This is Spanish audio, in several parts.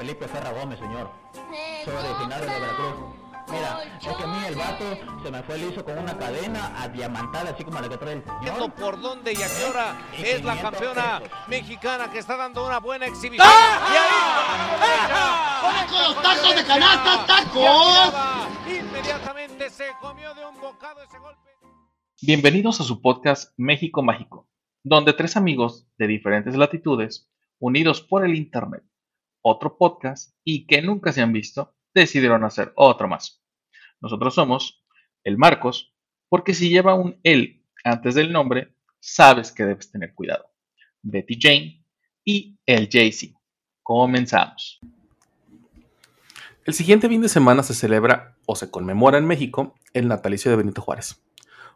Felipe Ferra Gómez, señor. Soy original de Veracruz. Mira, es que a mí el vato se me fue liso con una cadena adiamantada, así como la que trae el señor. por dónde y a qué hora es la campeona mexicana que está dando una buena exhibición. ¡Ah! ¡Con los tacos de canasta, tacos! Inmediatamente se comió de un bocado ese golpe. Bienvenidos a su podcast México Mágico, donde tres amigos de diferentes latitudes, unidos por el Internet, otro podcast y que nunca se han visto, decidieron hacer otro más. Nosotros somos el Marcos, porque si lleva un él antes del nombre, sabes que debes tener cuidado. Betty Jane y el Jaycee. Comenzamos. El siguiente fin de semana se celebra o se conmemora en México el natalicio de Benito Juárez.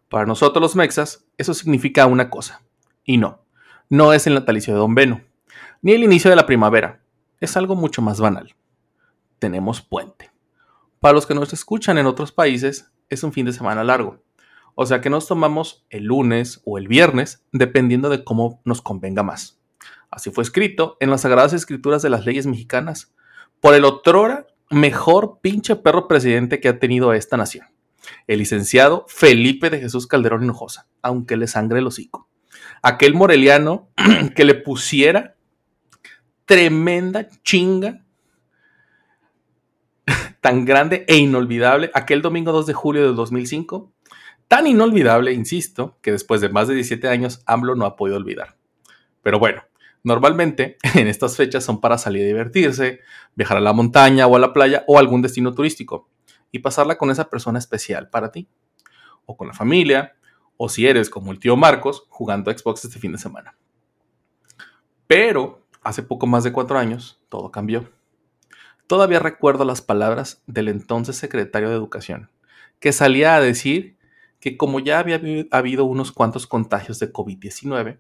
Para nosotros los mexas, eso significa una cosa. Y no, no es el natalicio de Don Beno, ni el inicio de la primavera. Es algo mucho más banal. Tenemos puente. Para los que nos escuchan en otros países, es un fin de semana largo. O sea que nos tomamos el lunes o el viernes, dependiendo de cómo nos convenga más. Así fue escrito en las Sagradas Escrituras de las leyes mexicanas, por el otrora mejor pinche perro presidente que ha tenido esta nación, el licenciado Felipe de Jesús Calderón Hinojosa, aunque le sangre el hocico. Aquel moreliano que le pusiera tremenda chinga tan grande e inolvidable aquel domingo 2 de julio del 2005, tan inolvidable, insisto, que después de más de 17 años AMLO no ha podido olvidar. Pero bueno, normalmente en estas fechas son para salir a divertirse, viajar a la montaña o a la playa o algún destino turístico y pasarla con esa persona especial para ti, o con la familia, o si eres como el tío Marcos jugando a Xbox este fin de semana. Pero hace poco más de cuatro años todo cambió. Todavía recuerdo las palabras del entonces secretario de Educación, que salía a decir que como ya había habido unos cuantos contagios de COVID-19,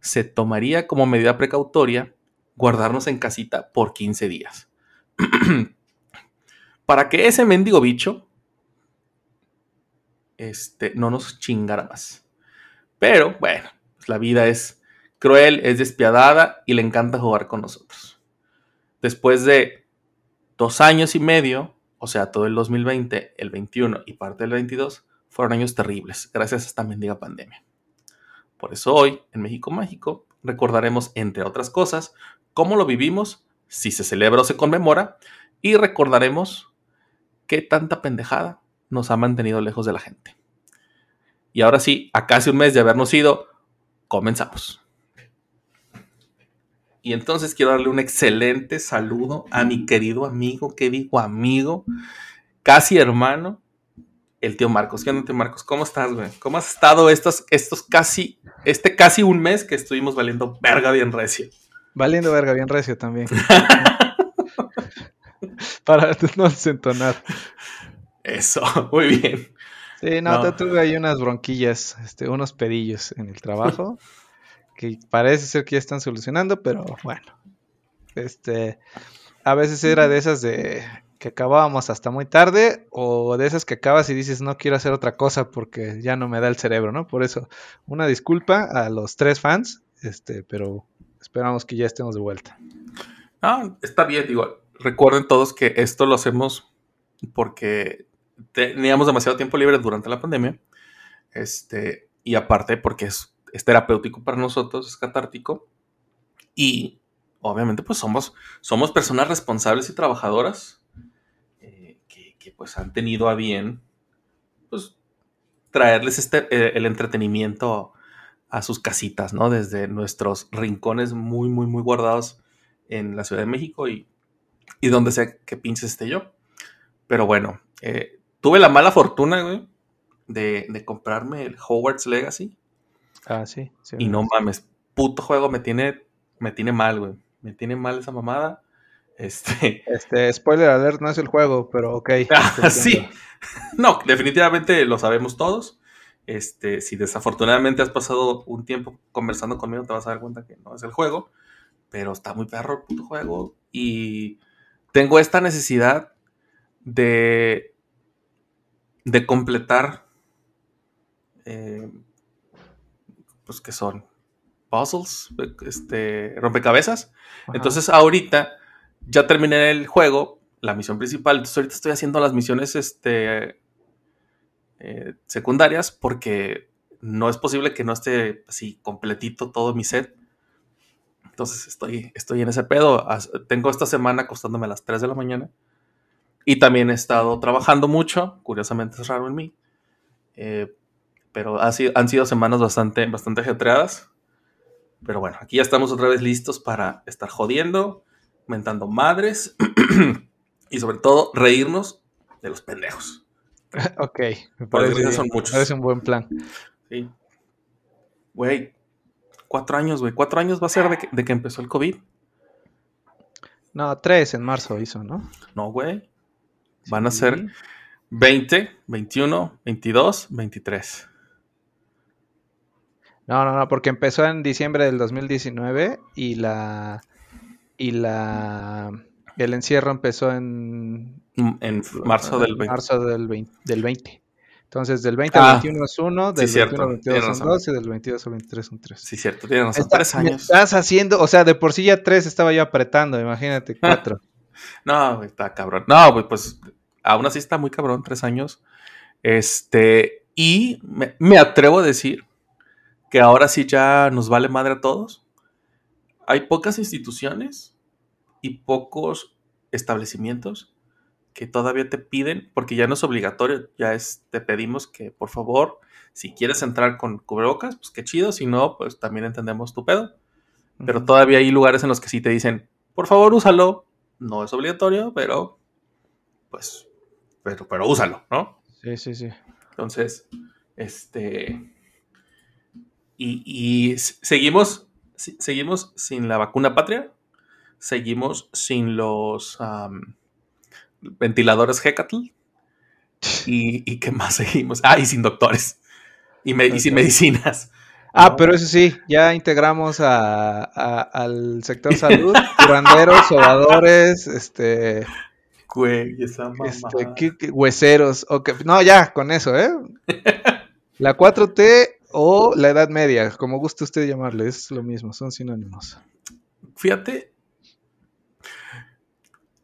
se tomaría como medida precautoria guardarnos en casita por 15 días. Para que ese mendigo bicho este, no nos chingara más. Pero bueno, la vida es cruel, es despiadada y le encanta jugar con nosotros. Después de dos años y medio, o sea, todo el 2020, el 21 y parte del 22, fueron años terribles, gracias a esta mendiga pandemia. Por eso hoy, en México Mágico, recordaremos, entre otras cosas, cómo lo vivimos, si se celebra o se conmemora, y recordaremos qué tanta pendejada nos ha mantenido lejos de la gente. Y ahora sí, a casi un mes de habernos ido, comenzamos. Y entonces quiero darle un excelente saludo a mi querido amigo, que digo amigo, casi hermano, el tío Marcos. ¿Qué onda, tío Marcos? ¿Cómo estás, güey? ¿Cómo has estado estos, estos casi, este casi un mes que estuvimos valiendo verga bien recio? Valiendo verga bien recio también. Para no desentonar. Eso, muy bien. Sí, no, no. tuve ahí unas bronquillas, este, unos pedillos en el trabajo que parece ser que ya están solucionando, pero bueno. Este, a veces era de esas de que acabábamos hasta muy tarde o de esas que acabas y dices no quiero hacer otra cosa porque ya no me da el cerebro, ¿no? Por eso, una disculpa a los tres fans, este, pero esperamos que ya estemos de vuelta. Ah, está bien, digo, recuerden todos que esto lo hacemos porque teníamos demasiado tiempo libre durante la pandemia, este, y aparte porque es es terapéutico para nosotros, es catártico. Y obviamente pues somos, somos personas responsables y trabajadoras eh, que, pues han tenido a bien pues traerles este, eh, el entretenimiento a sus casitas, ¿no? Desde nuestros rincones muy, muy, muy guardados en la Ciudad de México y, y donde sea que pinches esté yo. Pero bueno, eh, tuve la mala fortuna, de, de comprarme el Hogwarts Legacy Ah, sí. y no mames, puto juego me tiene, me tiene mal, güey. Me tiene mal esa mamada. Este. Este, spoiler alert, no es el juego, pero ok. Ah, sí. No, definitivamente lo sabemos todos. Este, si desafortunadamente has pasado un tiempo conversando conmigo, te vas a dar cuenta que no es el juego. Pero está muy perro el puto juego. Y tengo esta necesidad de. de completar. Eh, pues que son puzzles, este, rompecabezas. Entonces ahorita ya terminé el juego, la misión principal. Entonces ahorita estoy haciendo las misiones este, eh, secundarias porque no es posible que no esté así completito todo mi set. Entonces estoy, estoy en ese pedo. Tengo esta semana acostándome a las 3 de la mañana. Y también he estado trabajando mucho. Curiosamente es raro en mí. Eh, pero ha sido- han sido semanas bastante, bastante ajetreadas. Pero bueno, aquí ya estamos otra vez listos para estar jodiendo, mentando madres y sobre todo reírnos de los pendejos. Ok, me parece, bien, son me muchos. parece un buen plan. Sí. Güey, cuatro años, güey. Cuatro años va a ser de que, de que empezó el COVID. No, tres en marzo hizo, ¿no? No, güey. Van a Sí. ser 20, 21, 22, 23. No, no, no, porque empezó en diciembre del 2019 y la y la el encierro empezó en Mm, En marzo del en 20. marzo del 20, del 20. Entonces del 20 Ah, al 21 es 1, del sí, cierto, 21 al 22 tienes son razón. 2 y del 22 al 23 son 3. Sí, cierto, tienen razón. Tres años. Estás haciendo, o sea, de por sí ya 3 estaba yo apretando, imagínate, 4. No, está cabrón. No, güey, pues aún así está muy cabrón, tres años. Este, y me, me atrevo a decir que ahora sí ya nos vale madre a todos. Hay pocas instituciones y pocos establecimientos que todavía te piden, porque ya no es obligatorio, ya es, te pedimos que por favor, si quieres entrar con cubrebocas, pues qué chido, si no, pues también entendemos tu pedo. Pero todavía hay lugares en los que sí te dicen, por favor, úsalo. No es obligatorio, pero pues, pero, pero úsalo, ¿no? Sí, sí, sí. Entonces, este. Y, seguimos, seguimos sin la vacuna patria, seguimos sin los ventiladores Hecatl. Y, y qué más seguimos? Ah, y sin doctores. Y, me- y sin medicinas. Ah, No. pero eso sí, ya integramos a, a- al sector salud, curanderos, sobadores, este, Güey, esa mamá. este, ¿qué- qué? hueseros, no, ya, con eso, ¿eh? La 4T o la Edad Media, como guste usted llamarle, es lo mismo, son sinónimos. Fíjate,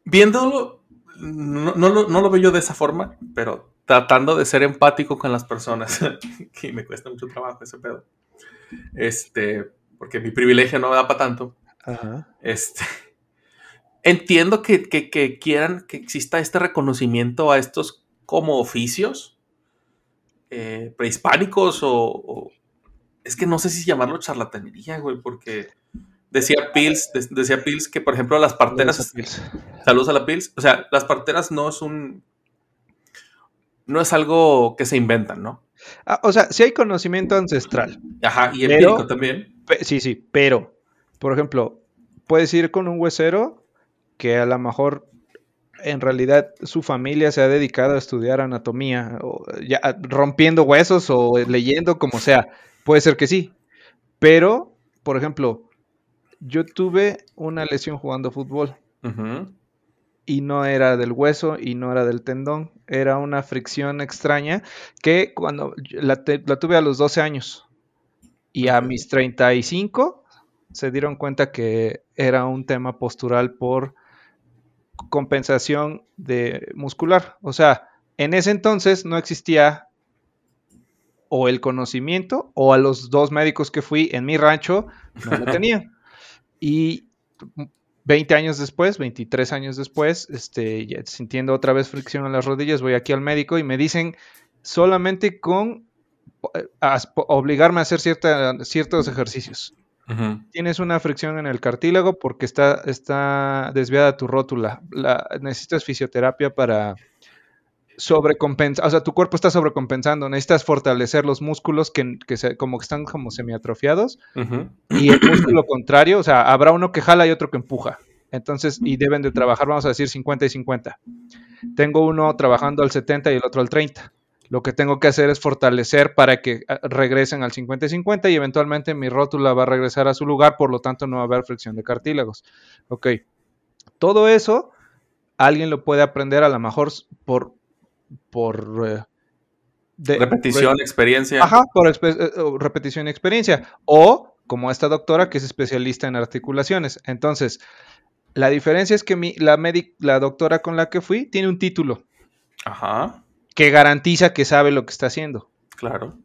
viéndolo, no, no lo, no lo veo yo de esa forma, pero tratando de ser empático con las personas, que me cuesta mucho trabajo ese pedo. Este, porque mi privilegio no me da para tanto. Ajá. Este, entiendo que, que- que quieran que exista este reconocimiento a estos como oficios eh, prehispánicos o, o- Es que no sé si llamarlo charlatanería, güey, porque decía Pils, de- decía Pils que, por ejemplo, las parteras... Saludos a la Pils. O sea, las parteras no es un... No es algo que se inventan, ¿no? Ah, o sea, sí hay conocimiento ancestral. Ajá, y Pero- empírico también. Pe- Sí, sí, pero, por ejemplo, puedes ir con un huesero que a lo mejor en realidad su familia se ha dedicado a estudiar anatomía, o ya, rompiendo huesos o leyendo como sea. Puede ser que sí, pero, por ejemplo, yo tuve una lesión jugando fútbol. Y no era del hueso y no era del tendón, era una fricción extraña que cuando la, te- la tuve a los 12 años. Y a mis 35 se dieron cuenta que era un tema postural por compensación de muscular. O sea, en ese entonces no existía o el conocimiento o a los dos médicos que fui en mi rancho no lo tenían. Y 20 años después, 23 años después, este, ya sintiendo otra vez fricción en las rodillas, voy aquí al médico y me dicen solamente con eh, obligarme a hacer cierta- ciertos ejercicios. Tienes una fricción en el cartílago porque está, está desviada tu rótula. La- necesitas fisioterapia para sobrecompensar, o sea, tu cuerpo está sobrecompensando. Necesitas fortalecer los músculos que, que se- como que están como semiatrofiados y el músculo contrario, o sea, habrá uno que jala y otro que empuja. Entonces, y deben de trabajar, vamos a decir, 50 y 50. Tengo uno trabajando al 70 y el otro al 30. Lo que tengo que hacer es fortalecer para que ah, regresen al 50 y 50 y eventualmente mi rótula va a regresar a su lugar, por lo tanto no va a haber fricción de cartílagos. Ok. Todo eso, alguien lo puede aprender a lo mejor por... por eh, de- Repetición, experiencia. Ajá, por eh, repetición y experiencia. O como esta doctora que es especialista en articulaciones. Entonces, La diferencia es que mi, la, medic- la doctora con la que fui tiene un título Ajá, que garantiza que sabe lo que está haciendo. claro.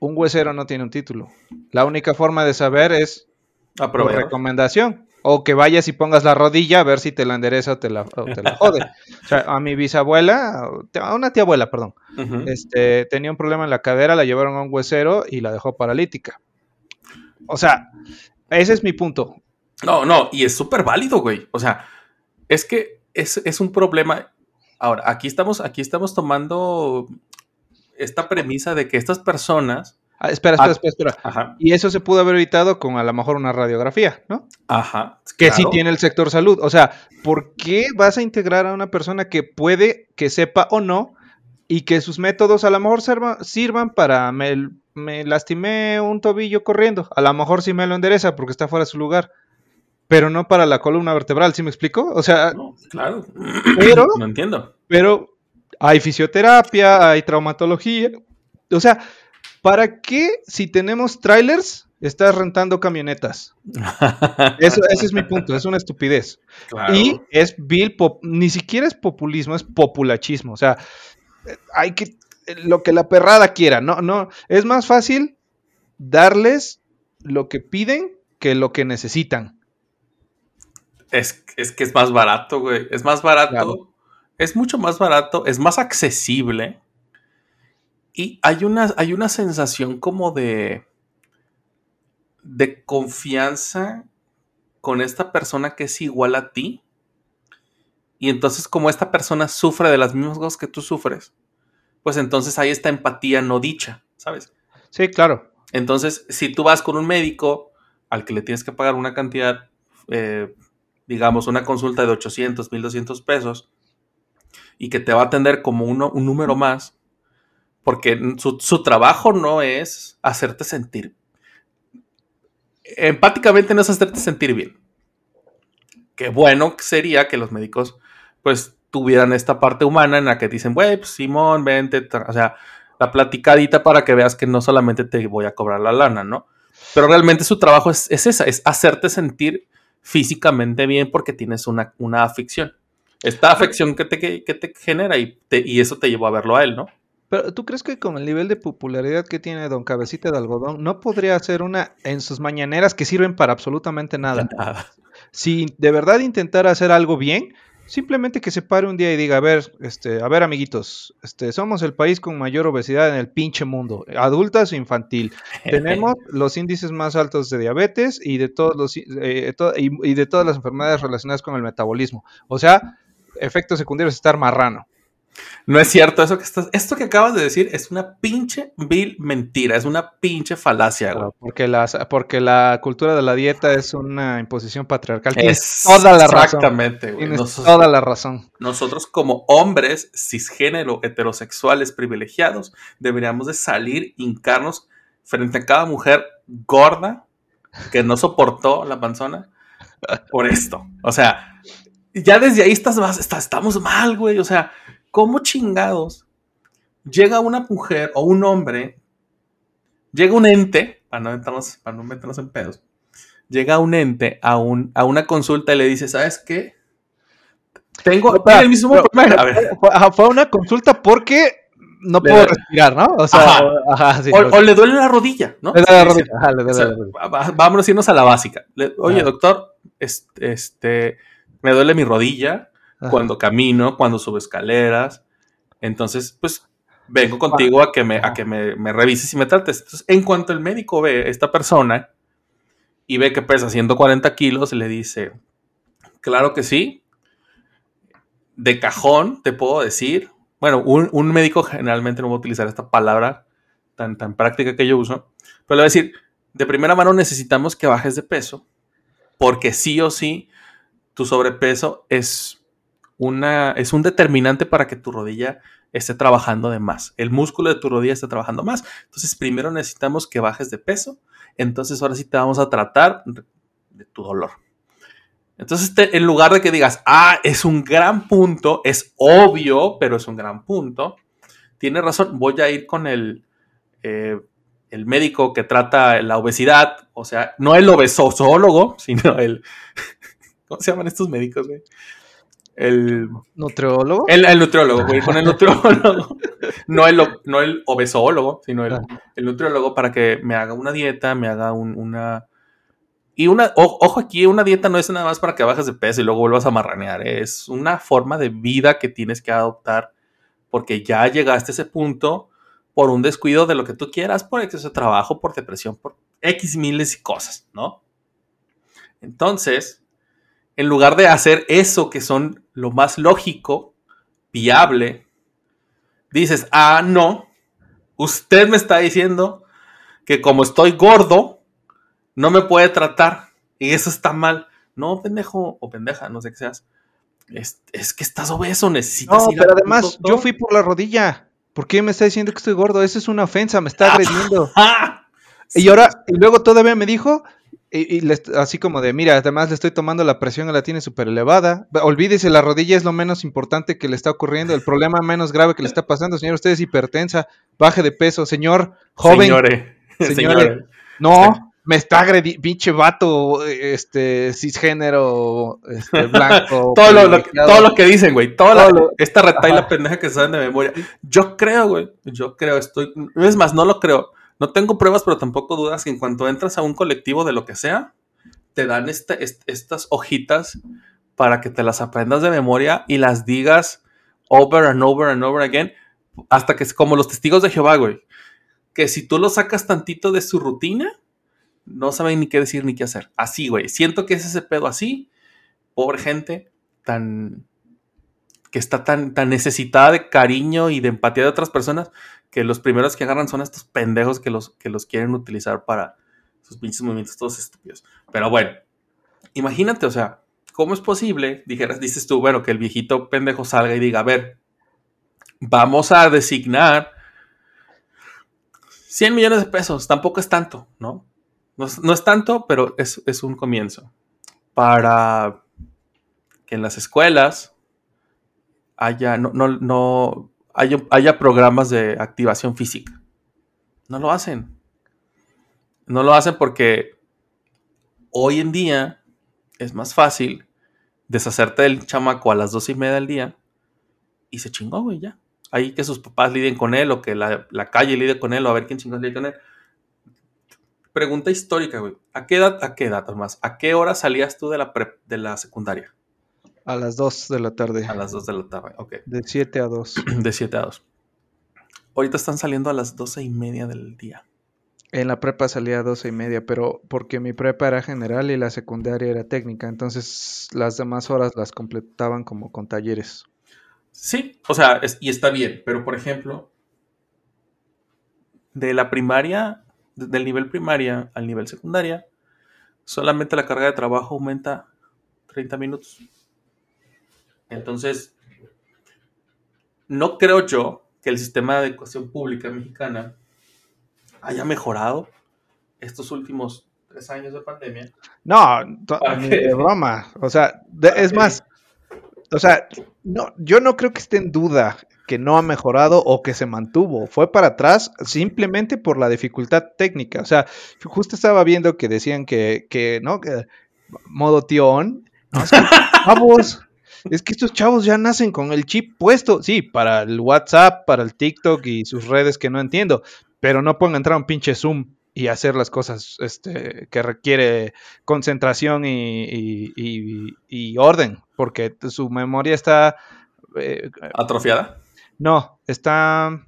Un huesero no tiene un título. La única forma de saber es por recomendación. O que vayas y pongas la rodilla a ver si te la endereza o te la, o te la jode. O sea, a mi bisabuela, a una tía abuela, perdón, este, tenía un problema en la cadera, la llevaron a un huesero y la dejó paralítica. O sea, ese es mi punto. No, no, y es súper válido, güey. O sea, es que es, es un problema. Ahora, aquí estamos, aquí estamos tomando esta premisa de que estas personas. Ah, espera, espera, Ah. espera, espera. Ajá, Y eso se pudo haber evitado con a lo mejor una radiografía, ¿no? ajá. Que sí tiene el sector salud. O sea, ¿por qué vas a integrar a una persona que puede, que sepa o no, y que sus métodos a lo mejor sirva- sirvan para me, me lastimé un tobillo corriendo? A lo mejor sí me lo endereza porque está fuera de su lugar, pero no para la columna vertebral, ¿sí me explico? O sea, No, claro. Pero- No entiendo. pero hay fisioterapia, hay traumatología. O sea, ¿para qué si tenemos trailers estás rentando camionetas? Eso, ese es mi punto, es una estupidez. Claro. Y es vil, ni siquiera es populismo, es populachismo. O sea, hay que lo que la perrada quiera. No, no, es más fácil darles lo que piden que lo que necesitan. Es, es que es más barato, güey. Es más barato. Claro. Es mucho más barato. Es más accesible. Y hay una, hay una sensación como de. de confianza con esta persona que es igual a ti. Y entonces, como esta persona sufre de las mismas cosas que tú sufres, pues entonces hay esta empatía no dicha, ¿sabes? Sí, claro. Entonces, si tú vas con un médico al que le tienes que pagar una cantidad, eh, digamos, una consulta de 800, 1200 pesos, y que te va a atender como uno, un número más, porque su, trabajo no es hacerte sentir. Empáticamente no es hacerte sentir bien. Qué bueno sería que los médicos, pues, tuvieran esta parte humana en la que dicen, güey, pues, Simón, vente, tra-", o sea, la platicadita para que veas que no solamente te voy a cobrar la lana, ¿no? Pero realmente su trabajo es, es esa, es hacerte sentir físicamente bien porque tienes una, una afección. Esta afección que te, que, que te genera y, te- y eso te llevó a verlo a él, ¿no? Pero ¿tú crees que con el nivel de popularidad que tiene Don Cabecita de Algodón, no podría hacer una en sus mañaneras que sirven para absolutamente nada? Nada. Si de verdad intentara hacer algo bien, simplemente que se pare un día y diga, a ver, este, a ver, amiguitos, este, somos el país con mayor obesidad en el pinche mundo, adultas e infantil. Tenemos los índices más altos de diabetes y de todos los eh, to- y, y de todas las enfermedades relacionadas con el metabolismo. O sea, efectos secundarios estar marrano. No es cierto, eso que estás, esto que acabas de decir es una pinche vil mentira, es una pinche falacia, güey. Porque, las, porque la cultura de la dieta es una imposición patriarcal. Tienes Es toda la razón. Exactamente, güey. Nosotros, toda la razón. nosotros como hombres cisgénero heterosexuales privilegiados deberíamos de salir, hincarnos frente a cada mujer gorda que no soportó la panzona por esto. O sea, ya desde ahí estás, estamos mal, güey. O sea, ¿cómo chingados llega una mujer o un hombre, llega un ente, para no meternos, para no meternos en pedos, llega un ente a, un, a una consulta y le dice, ¿sabes qué? Tengo tiene el mismo pero- problema. A ver, Fue, ajá, fue una consulta porque no Le puedo respirar, ¿no? O sea, Ajá. ajá, sí, o, le duele la rodilla, ¿no? le da la rodilla, ajá, le O la rodilla. vámonos a irnos a la básica. Le- Oye, Ajá. doctor, este, este, me duele mi rodilla Ajá. cuando camino, cuando subo escaleras. Entonces, pues, vengo contigo a que me, a que me, me revises y me trates. Entonces, en cuanto el médico ve a esta persona y ve que pesa 140 kilos, le dice, claro que sí. De cajón, te puedo decir. Bueno, un, un médico generalmente no va a utilizar esta palabra tan, tan práctica que yo uso, pero le va a decir, de primera mano necesitamos que bajes de peso, porque sí o sí, tu sobrepeso es, una, es un determinante para que tu rodilla esté trabajando de más. El músculo de tu rodilla esté trabajando más. Entonces, primero necesitamos que bajes de peso. Entonces, ahora sí te vamos a tratar de tu dolor. Entonces, en lugar de que digas, ah, es un gran punto, es obvio, pero es un gran punto, tiene razón, voy a ir con el, eh, el médico que trata la obesidad, o sea, no el obesosólogo, sino el, ¿Cómo se llaman estos médicos, güey? El, ¿Nutriólogo? el, el nutriólogo, güey, con el nutriólogo. no, el, no el obesólogo, sino el, el nutriólogo para que me haga una dieta, me haga un- una... Y una, o- ojo aquí, una dieta no es nada más para que bajes de peso y luego vuelvas a marranear, ¿eh? es una forma de vida que tienes que adoptar porque ya llegaste a ese punto por un descuido de lo que tú quieras, por exceso de trabajo, por depresión, por X miles y cosas, ¿no? Entonces, en lugar de hacer eso que son lo más lógico, viable, dices, ah, no, usted me está diciendo que como estoy gordo, no me puede tratar y eso está mal. No, pendejo o pendeja, no sé qué seas. Es, es que estás obeso, necesitas No, ir pero además, yo fui por la rodilla. ¿Por qué me está diciendo que estoy gordo? Eso es una ofensa, me está agrediendo. Y ahora, y luego todavía me dijo, y, y le est- así como de, mira, además le estoy tomando la presión, la tiene súper elevada. Olvídese, la rodilla es lo menos importante que le está ocurriendo, el problema menos grave que le está pasando, señor, usted es hipertensa, baje de peso, señor, joven. Señore, Señore. señore. No, me está agrediendo, pinche vato, este, cisgénero, este, blanco. todo, lo, lo todo lo que dicen, güey. Toda la- Todo lo- esta retaila Ajá. pendeja que saben de memoria. Yo creo, güey. Yo creo, estoy. Es más, no lo creo. No tengo pruebas, pero tampoco dudas que en cuanto entras a un colectivo de lo que sea, te dan este- est- estas hojitas para que te las aprendas de memoria y las digas over and over and over again. Hasta que es como los testigos de Jehová, güey. Que si tú lo sacas tantito de su rutina, no saben ni qué decir ni qué hacer. Así, güey. Siento que es ese pedo así. Pobre gente tan que está tan, tan necesitada de cariño y de empatía de otras personas que los primeros que agarran son estos pendejos que los, que los quieren utilizar para sus pinches movimientos todos estúpidos. Pero bueno, imagínate, o sea, ¿cómo es posible? Dijeras, dices tú, bueno, que el viejito pendejo salga y diga, a ver, vamos a designar 100 millones de pesos, tampoco es tanto, ¿no? No no es tanto, pero es, es un comienzo. Para que en las escuelas haya, no, no, haya, haya programas de activación física. No lo hacen. No lo hacen porque hoy en día es más fácil deshacerte del chamaco a las dos y media del día y se chingó, güey, ya. Ahí que sus papás lidien con él o que la, calle lidie con él o a ver quién chingados lidie con él. Pregunta histórica, güey. ¿A qué edad, a qué edad? ¿A qué hora salías tú de la, prep- de la secundaria? A las 2 de la tarde, A las 2 de la tarde, ok. de 7 a 2. De 7 a 2. Ahorita están saliendo a las 12 y media del día. En la prepa salía a 12 y media, pero porque mi prepa era general y la secundaria era técnica, entonces las demás horas las completaban como con talleres. Sí, o sea, es- y está bien, pero por ejemplo, de la primaria, de- del nivel primaria al nivel secundaria, solamente la carga de trabajo aumenta 30 minutos. Entonces, no creo yo que el sistema de educación pública mexicana haya mejorado estos últimos tres años de pandemia. No, to- ¿Para ni de broma. O sea, de- ¿Para es qué? más, o sea, no, yo no creo que esté en duda que no ha mejorado o que se mantuvo. Fue para atrás simplemente por la dificultad técnica. O sea, justo estaba viendo que decían que, que ¿no? Que modo tío on. No, es que, chavos, es que estos chavos ya nacen con el chip puesto. Sí, para el WhatsApp, para el TikTok y sus redes que no entiendo. Pero no pueden entrar a un pinche Zoom y hacer las cosas este, que requiere concentración y, y- y- y orden, porque su memoria está... eh, ¿Atrofiada? no, está...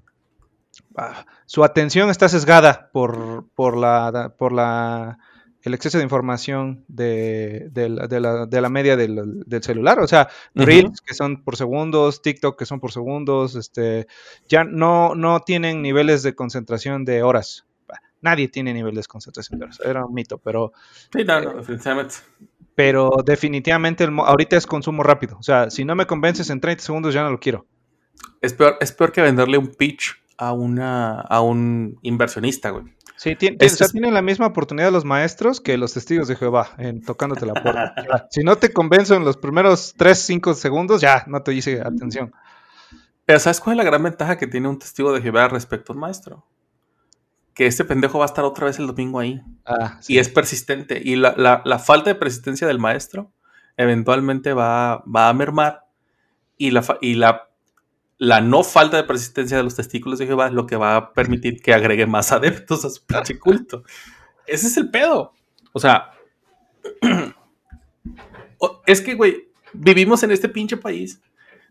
ah, su atención está sesgada por, por, la, por la, el exceso de información de, de la, de la- de la media del, del celular. O sea. Reels que son por segundos, TikTok que son por segundos, este, ya no, no tienen niveles de concentración de horas. Nadie tiene niveles de concentración de horas. Era un mito, pero, Sí, no, no, definitivamente. pero definitivamente el ahorita es consumo rápido. O sea, si no me convences en 30 segundos ya no lo quiero. Es peor, es peor que venderle un pitch a, una, a un inversionista, güey. Sí, tien- Es- o sea, es- tienen la misma oportunidad los maestros que los testigos de Jehová en tocándote la puerta. Sea, si no te convenzo en los primeros 3, 5 segundos, ya no te hice atención. Pero ¿sabes cuál es la gran ventaja que tiene un testigo de Jehová respecto a un maestro? Que este pendejo va a estar otra vez el domingo ahí. Ah, Y es persistente. Y la, la- la falta de persistencia del maestro eventualmente va, va a mermar y la, y la, la no falta de persistencia de los testículos de Jehová es lo que va a permitir que agregue más adeptos a su pinche culto. Ese es el pedo. O sea, es que, güey, vivimos en este pinche país.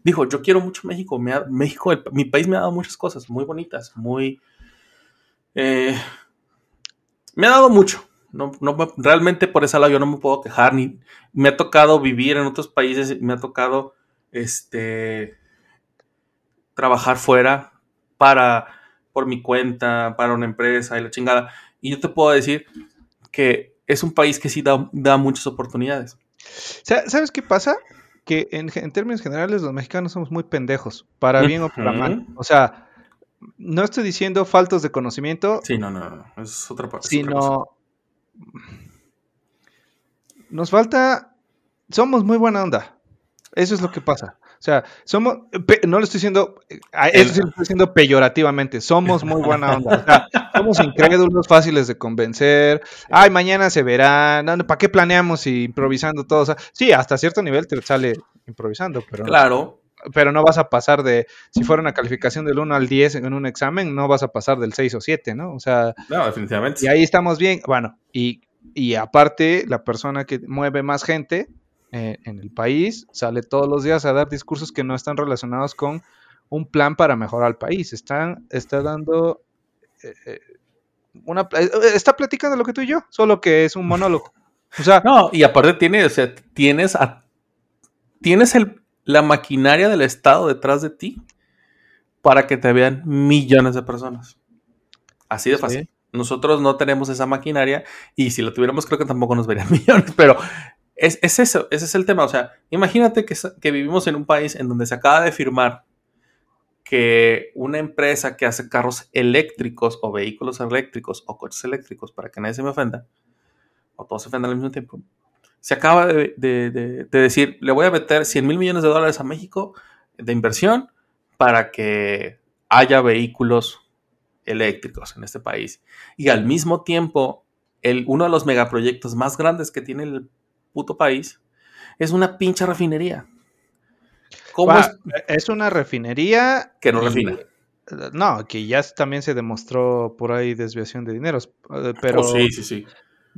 Dijo, yo quiero mucho México. Me ha- México, mi país me ha dado muchas cosas muy bonitas, muy... eh, me ha dado mucho. No, no me- realmente por ese lado yo no me puedo quejar. Ni, me ha tocado vivir en otros países, me ha tocado este, trabajar fuera para, por mi cuenta, para una empresa y la chingada. Y yo te puedo decir que es un país que sí da, da muchas oportunidades. Sa- ¿Sabes qué pasa? Que en, en términos generales los mexicanos somos muy pendejos, para bien o para mal. O sea, no estoy diciendo faltos de conocimiento, Sí, no, no, no. Es otra parte. sino nos falta, somos muy buena onda. Eso es lo que pasa. O sea, somos, no lo estoy diciendo, eh, a eso sí lo estoy diciendo peyorativamente, somos muy buena onda. O sea, somos incrédulos, fáciles de convencer. Ay, mañana se verá. No, ¿Para qué planeamos y improvisando todo? O sea, sí, hasta cierto nivel te sale improvisando, pero, Claro, pero no vas a pasar de, si fuera una calificación del 1 al 10 en un examen, no vas a pasar del 6 o 7, ¿no? O sea, no, definitivamente. y ahí estamos bien. Bueno, y, y aparte, la persona que mueve más gente eh, en el país sale todos los días a dar discursos que no están relacionados con un plan para mejorar al país. Están, está dando eh, eh, una está platicando lo que tú y yo, solo que es un monólogo. O sea, No, y aparte tiene, o sea, tienes a, tienes el, la maquinaria del Estado detrás de ti para que te vean millones de personas. Así de fácil. Nosotros no tenemos esa maquinaria y si la tuviéramos creo que tampoco nos verían millones, pero es, es eso, ese es el tema. O sea, imagínate que, que vivimos en un país en donde se acaba de firmar que una empresa que hace carros eléctricos o vehículos eléctricos o coches eléctricos, para que nadie se me ofenda, o todos se ofendan al mismo tiempo, se acaba de- de decir, le voy a meter 100 mil millones de dólares a México de inversión para que haya vehículos eléctricos en este país. Y al mismo tiempo, el, uno de los megaproyectos más grandes que tiene el puto país es una pinche refinería. ¿Cómo es es una refinería que no refina? No, que ya también se demostró por ahí desviación de dineros, eh, pero Oh, sí, sí, sí.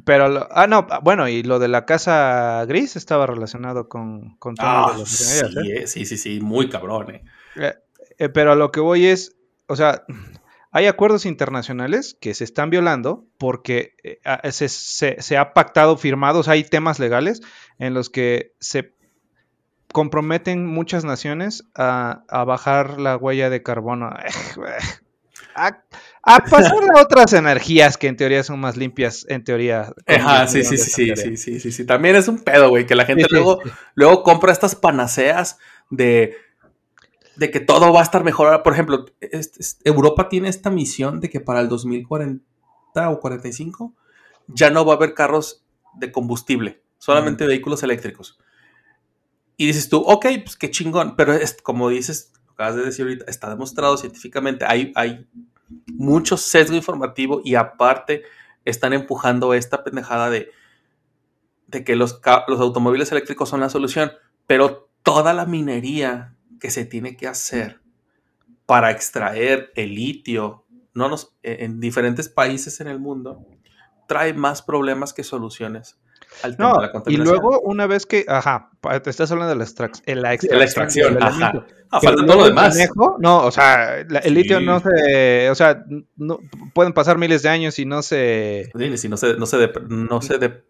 Pero, ah, no, bueno, y lo de la casa gris estaba relacionado con, con Ah, de las sí, ¿eh? eh, sí, sí, sí, muy cabrón. eh, pero a lo que voy es, o sea, hay acuerdos internacionales que se están violando porque eh, ah, se, se- se ha pactado, firmado, o sea, hay temas legales en los que se comprometen muchas naciones a, a bajar la huella de carbono. A, a pasar a otras energías que en teoría son más limpias, en teoría. Ajá, sí, sí, sí, sí, sí, sí, sí. También es un pedo, güey, que la gente Sí, sí, luego, sí. luego compra estas panaceas de, de que todo va a estar mejor. Ahora, Por ejemplo, Europa tiene esta misión de que para el 2040 o 45 ya no va a haber carros de combustible, solamente vehículos eléctricos. Y dices tú, ok, pues qué chingón, pero es, como dices, lo acabas de decir ahorita, está demostrado científicamente, hay, hay mucho sesgo informativo y aparte están empujando esta pendejada de, de que los, los automóviles eléctricos son la solución, pero toda la minería que se tiene que hacer para extraer el litio no nos, e, en diferentes países en el mundo trae más problemas que soluciones al tema No, de la y contaminación. luego una vez que, ajá, te estás hablando de la, extrac- eh, la extracción. la extracción, ajá. Ah, falta todo lo demás. manejo, no, o sea, la- el litio Sí. no se, o sea, no, pueden pasar miles de años y no se, Sí, si no se, no se, dep- no se de-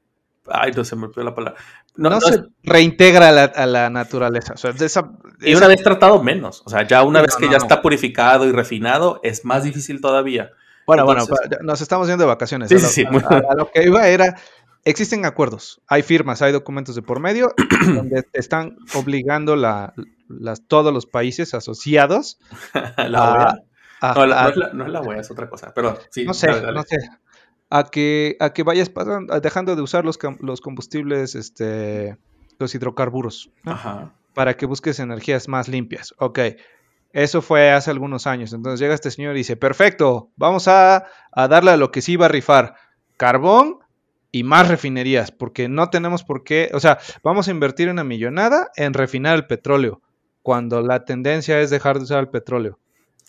ay, no se me olvidó la palabra. No, no, no se es- reintegra a la, a la naturaleza. O sea, de esa, y esa- una vez tratado menos. O sea, ya una vez que ya está purificado y refinado, es más difícil todavía. bueno, entonces- bueno, nos estamos yendo de vacaciones. Sí, a, lo, sí, a- a- lo que iba era, existen acuerdos, hay firmas, hay documentos de por medio donde te están obligando la, las, todos los países asociados la a- a- No, la- a- no es la, no es la OEA, es otra cosa. Perdón. Sí, no sé, dale, dale. no sé. A que, a que vayas pasando, a- dejando de usar los, los combustibles, este, los hidrocarburos, ¿no? Ajá. para que busques energías más limpias. Ok, eso fue hace algunos años. Entonces llega este señor y dice, perfecto, vamos a, a darle a lo que sí va a rifar, carbón y más refinerías, porque no tenemos por qué, o sea, vamos a invertir una millonada en refinar el petróleo, cuando la tendencia es dejar de usar el petróleo.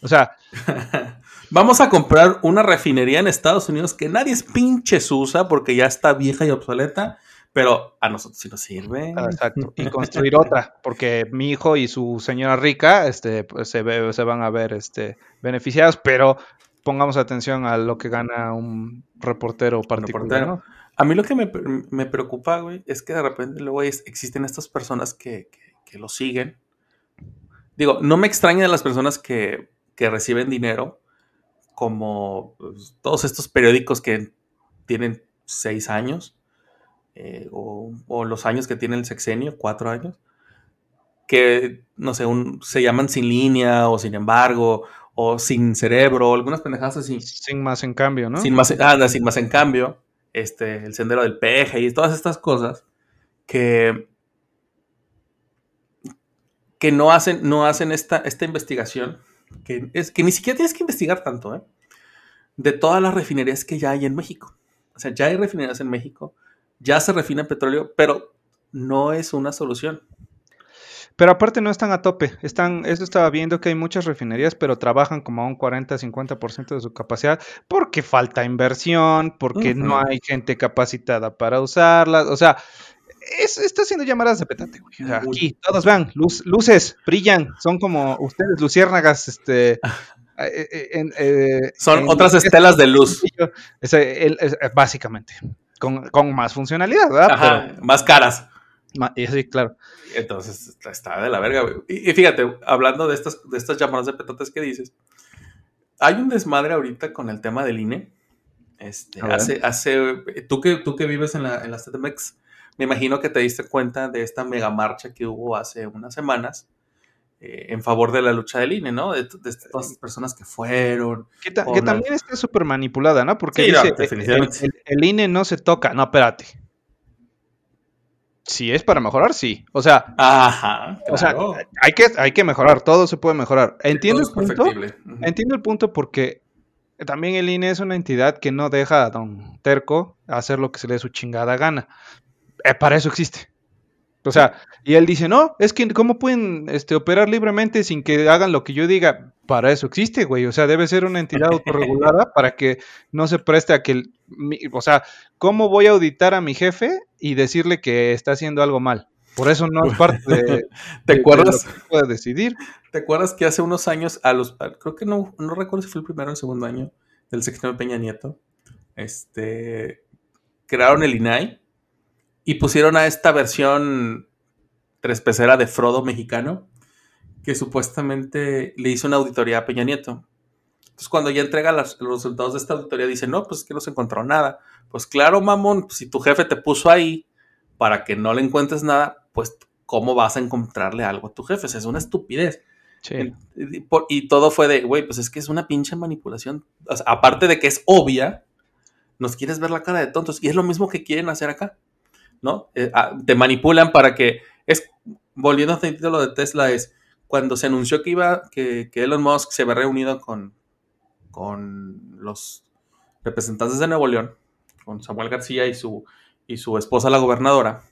O sea, Vamos a comprar una refinería en Estados Unidos que nadie es pinches usa porque ya está vieja y obsoleta, pero a nosotros sí nos sirve. Ah, exacto, y construir otra, porque mi hijo y su señora rica este, pues, se, ve- se van a ver este, beneficiados, pero pongamos atención a lo que gana un reportero particular. reportero. ¿no? A mí lo que me, me preocupa, güey, es que de repente luego es- existen estas personas que, que- que lo siguen. Digo, no me extraña de las personas que, que reciben dinero, como pues, todos estos periódicos que tienen seis años, eh, o, o los años que tiene el sexenio, cuatro años, que, no sé, un- se llaman sin línea, o sin embargo, o sin cerebro, algunas pendejadas así. Sin más en cambio, ¿no? Sin más, anda, sin más en cambio, este, el sendero del peje y todas estas cosas que, que no hacen, no hacen esta, esta investigación, que, es, que ni siquiera tienes que investigar tanto, ¿eh? de todas las refinerías que ya hay en México. O sea, ya hay refinerías en México, ya se refina petróleo, pero no es una solución. Pero aparte no están a tope. Están, eso estaba viendo que hay muchas refinerías, pero trabajan como a un 40-50% de su capacidad porque falta inversión, porque no hay gente capacitada para usarlas. O sea, es- está haciendo llamadas de petate, güey. O sea, Uy. aquí, todos vean, luz- luces, brillan, son como ustedes, luciérnagas, este. eh, eh, en- eh, Son otras estelas de luz. Es, el- es, básicamente, con, con más funcionalidad, ¿verdad? Ajá, más caras. Y sí, claro. Entonces está- de la verga, güey. Y, y fíjate, hablando de estas, de estas llamadas de petotes que dices, hay un desmadre ahorita con el tema del INE. Este, hace, hace, tú que, tú que vives en la, en la CDMX, me imagino que te diste cuenta de esta mega marcha que hubo hace unas semanas eh, en favor de la lucha del INE, ¿no? De, de todas estas personas que fueron. Que, ta- la- también está súper manipulada, ¿no? Porque Sí, dice, definitivamente. el, el- el INE no se toca. No, espérate. Si es para mejorar, sí. O sea, Ajá, o sea hay, que, hay que mejorar, todo se puede mejorar. Entiendo el punto, entiendo el punto porque también el INE es una entidad que no deja a don Terco hacer lo que se le dé su chingada gana. Eh, para eso existe. O sea, y él dice, no, es que ¿cómo pueden este, operar libremente sin que hagan lo que yo diga? Para eso existe, güey. O sea, debe ser una entidad autorregulada para que no se preste a que, el- mi- o sea, ¿cómo voy a auditar a mi jefe y decirle que está haciendo algo mal? Por eso no es parte de, ¿Te de acuerdas? lo que puede decidir. ¿Te acuerdas que hace unos años, a los, a- creo que no, no recuerdo si fue el primero o el segundo año del sexenio de Peña Nieto, este, crearon el INAI y pusieron a esta versión tres pecera de Frodo mexicano que supuestamente le hizo una auditoría a Peña Nieto. Entonces, cuando ya entrega las- los resultados de esta auditoría, dice, no, pues es que no se encontró nada. Pues claro, mamón, si tu jefe te puso ahí para que no le encuentres nada, pues ¿cómo vas a encontrarle algo a tu jefe? O sea, es una estupidez. Sí. Y, por- y todo fue de, güey, pues es que es una pinche manipulación. O sea, aparte de que es obvia, nos quieres ver la cara de tontos. Y es lo mismo que quieren hacer acá, ¿no? Eh, ah, te manipulan para que, es, volviendo a tantito lo de Tesla, es cuando se anunció que iba, que, que Elon Musk se había reunido con, con los representantes de Nuevo León, con Samuel García y su, y su esposa, la gobernadora.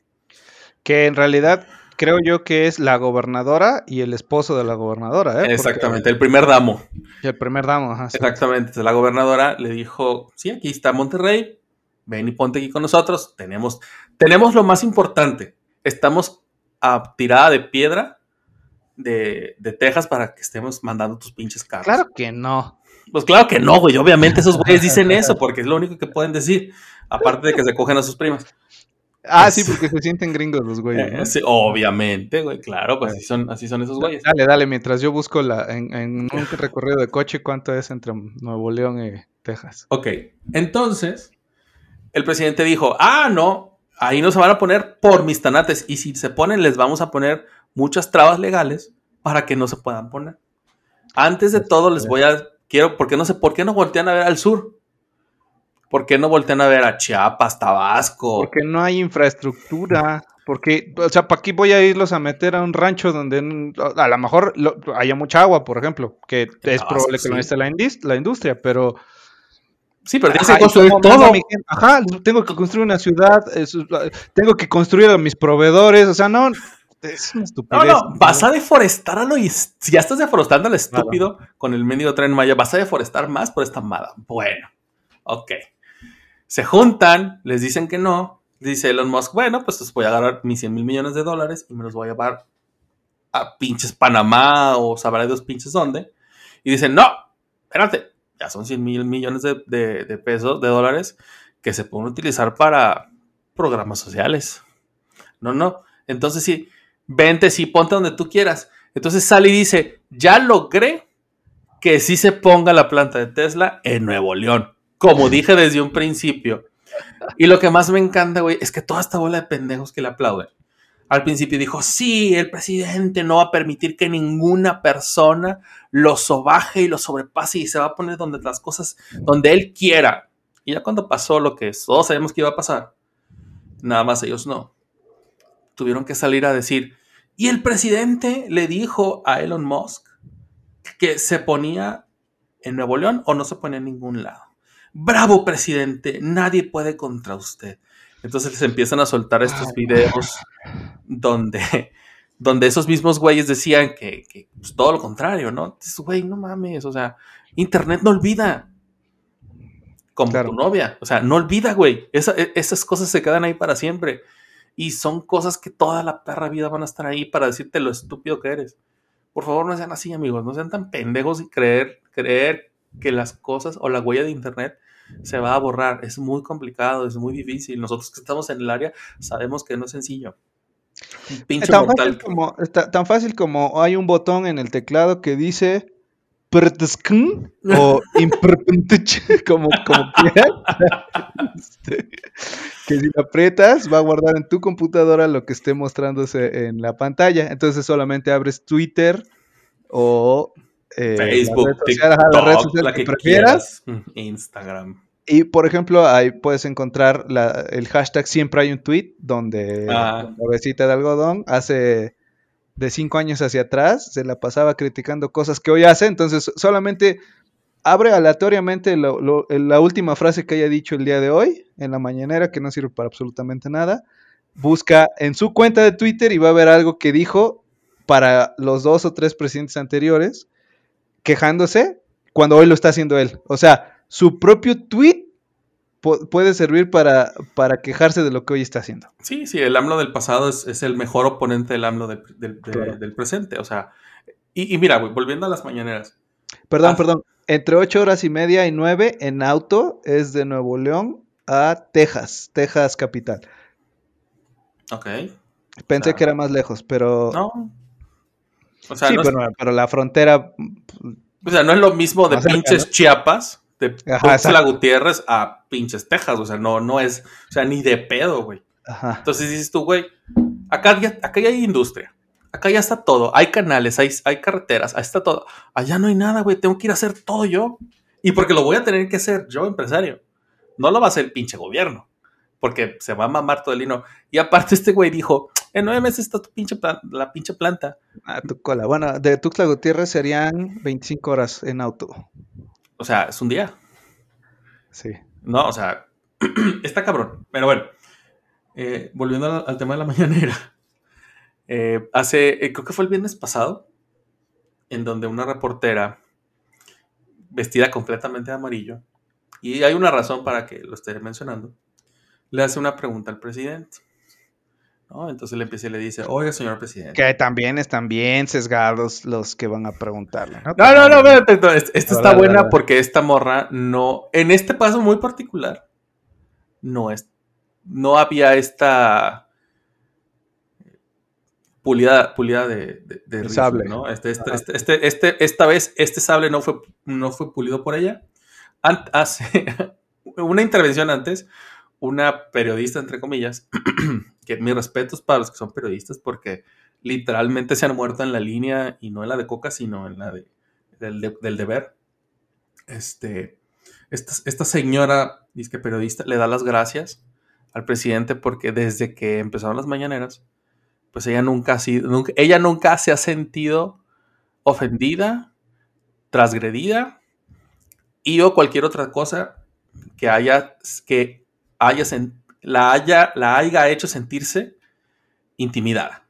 Que en realidad creo yo que es la gobernadora y el esposo de la gobernadora, ¿eh? Porque- Exactamente, el primer damo. El primer damo, ajá. sí. Exactamente. La gobernadora le dijo, sí, aquí está Monterrey, ven y ponte aquí con nosotros. Tenemos, tenemos lo más importante. Estamos a tirada de piedra de, de Texas para que estemos mandando tus pinches carros. Claro que no. Pues claro que no, güey. Obviamente esos güeyes dicen eso porque es lo único que pueden decir. Aparte de que se cogen a sus primas. Ah, Pues- sí, porque se sienten gringos los güeyes. ¿no? Eh, sí, obviamente, güey. Claro, pues así son, así son esos güeyes. Dale, dale, mientras yo busco la, en, en un recorrido de coche cuánto es entre Nuevo León y Texas. Ok, entonces el presidente dijo, ah, no, ahí no se van a poner por mis tanates y si se ponen les vamos a poner muchas trabas legales para que no se puedan poner. Antes de todo les voy a, quiero, ¿por qué no sé, por qué no voltean a ver al sur? ¿Por qué no voltean a ver a Chiapas, Tabasco? Porque no hay infraestructura. Porque, o sea, ¿para qué voy a irlos a meter a un rancho donde a lo mejor lo- haya mucha agua, por ejemplo? Que es Tabasco, probable que lo sí. necesite la, indis- la industria, pero Sí, pero tienes que ¿y construir todo. a mi gente? Ajá, tengo que construir una ciudad, tengo que construir a mis proveedores, o sea, no, es una No, estupidez. no, vas a deforestar a lo y si ya estás deforestando al estúpido con el mendigo tren Maya, vas a deforestar más por esta mada. Bueno, ok. Se juntan, les dicen que no. Dice Elon Musk, bueno, pues os voy a agarrar mis 100 mil millones de dólares y me los voy a llevar a pinches Panamá o sabrá Dios pinches dónde. Y dicen, no, espérate, ya son 100 mil millones de, de- de pesos, de dólares, que se pueden utilizar para programas sociales. No, no. Entonces sí, vente, sí, ponte donde tú quieras. Entonces sale y dice, ya logré que sí se ponga la planta de Tesla en Nuevo León. Como dije desde un principio. Y lo que más me encanta, güey, es que toda esta bola de pendejos que le aplauden. Al principio dijo, sí, el presidente no va a permitir que ninguna persona lo sobaje y lo sobrepase y se va a poner donde las cosas, donde él quiera. Y ya cuando pasó lo que todos sabemos que iba a pasar, nada más ellos no. Tuvieron que salir a decir, y el presidente le dijo a Elon Musk que se ponía en Nuevo León o no se ponía en ningún lado. Bravo, presidente, nadie puede contra usted. Entonces se empiezan a soltar estos videos donde, donde esos mismos güeyes decían que, que, pues, todo lo contrario, ¿no? Dices, güey, no mames, o sea, Internet no olvida. Como Claro. tu novia, o sea, no olvida, güey. Esa- e- esas cosas se quedan ahí para siempre. Y son cosas que toda la perra vida van a estar ahí para decirte lo estúpido que eres. Por favor, no sean así, amigos. No sean tan pendejos y creer, creer que las cosas o la huella de internet se va a borrar. Es muy complicado, es muy difícil. Nosotros que estamos en el área sabemos que no es sencillo. Pinche tan mortal. fácil, como, es ta- tan fácil como hay un botón en el teclado que dice o como, como quieras. Este, que si lo aprietas va a guardar en tu computadora lo que esté mostrándose en la pantalla. Entonces solamente abres Twitter o eh, la Facebook, red social, ajá, la red social la que que prefieras. quieras. Mm, Instagram. Y por ejemplo, ahí puedes encontrar la- el hashtag siempre hay un tweet donde Ah. la cabecita de algodón hace de cinco años hacia atrás se la pasaba criticando cosas que hoy hace. Entonces solamente abre aleatoriamente lo- lo- la última frase que haya dicho el día de hoy en la mañanera que no sirve para absolutamente nada. Busca en su cuenta de Twitter y va a ver algo que dijo para los dos o tres presidentes anteriores quejándose cuando hoy lo está haciendo él. O sea, su propio tweet pu- puede servir para, para quejarse de lo que hoy está haciendo. Sí, sí, el AMLO del pasado es, es el mejor oponente del AMLO del, del- de- Claro. del presente. O sea, y, y mira, güey, volviendo a las mañaneras. Perdón, Ah. perdón. Entre ocho horas y media y nueve en auto es de Nuevo León a Texas, Texas capital. Ok. Pensé Ah. que era más lejos, pero No. O sea, sí, no es, pero, pero la frontera, o sea, no es lo mismo de cerca, pinches ¿no? Chiapas, de exacto. Gutiérrez a pinches Texas. O sea, no, no es, o sea, ni de pedo, güey. ajá, Entonces dices tú, güey, acá ya, acá ya hay industria. Acá ya está todo. Hay canales, hay, hay carreteras, ahí está todo. Allá no hay nada, güey. Tengo que ir a hacer todo yo. Y porque lo voy a tener que hacer yo, empresario. No lo va a hacer el pinche gobierno. Porque se va a mamar todo el lino. Y aparte este güey dijo, en nueve meses está tu pinche plan- la pinche planta. a tu cola. Bueno, de Tuxtla Gutiérrez serían 25 horas en auto. O sea, es un día. Sí. No, o sea, está cabrón. Pero bueno, eh, volviendo al, al tema de la mañanera. eh, hace, eh, creo que fue el viernes pasado, en donde una reportera vestida completamente de amarillo, y hay una razón para que lo esté mencionando, le hace una pregunta al presidente. ¿No? Entonces le empieza y le dice, oiga, señor presidente. Que también están bien sesgados los que van a preguntarle. No, No, no, no, no, esta está buena porque esta morra no, en este paso muy particular, no es, no había esta pulida, pulida de, de, de rifle, sable. ¿no? Este, este, este, este, este- esta vez, este sable no fue, no fue pulido por ella. Ant- hace una intervención antes, una periodista, entre comillas, que mis respetos para los que son periodistas, porque literalmente se han muerto en la línea, y no en la de Coca, sino en la de, del, de- del deber. Este, esta, esta señora, que periodista, le da las gracias al presidente porque desde que empezaron las mañaneras, pues ella nunca ha nunca, ella nunca se ha sentido ofendida, transgredida y o cualquier otra cosa que haya, que haya, sen- la haya, la haya hecho sentirse intimidada.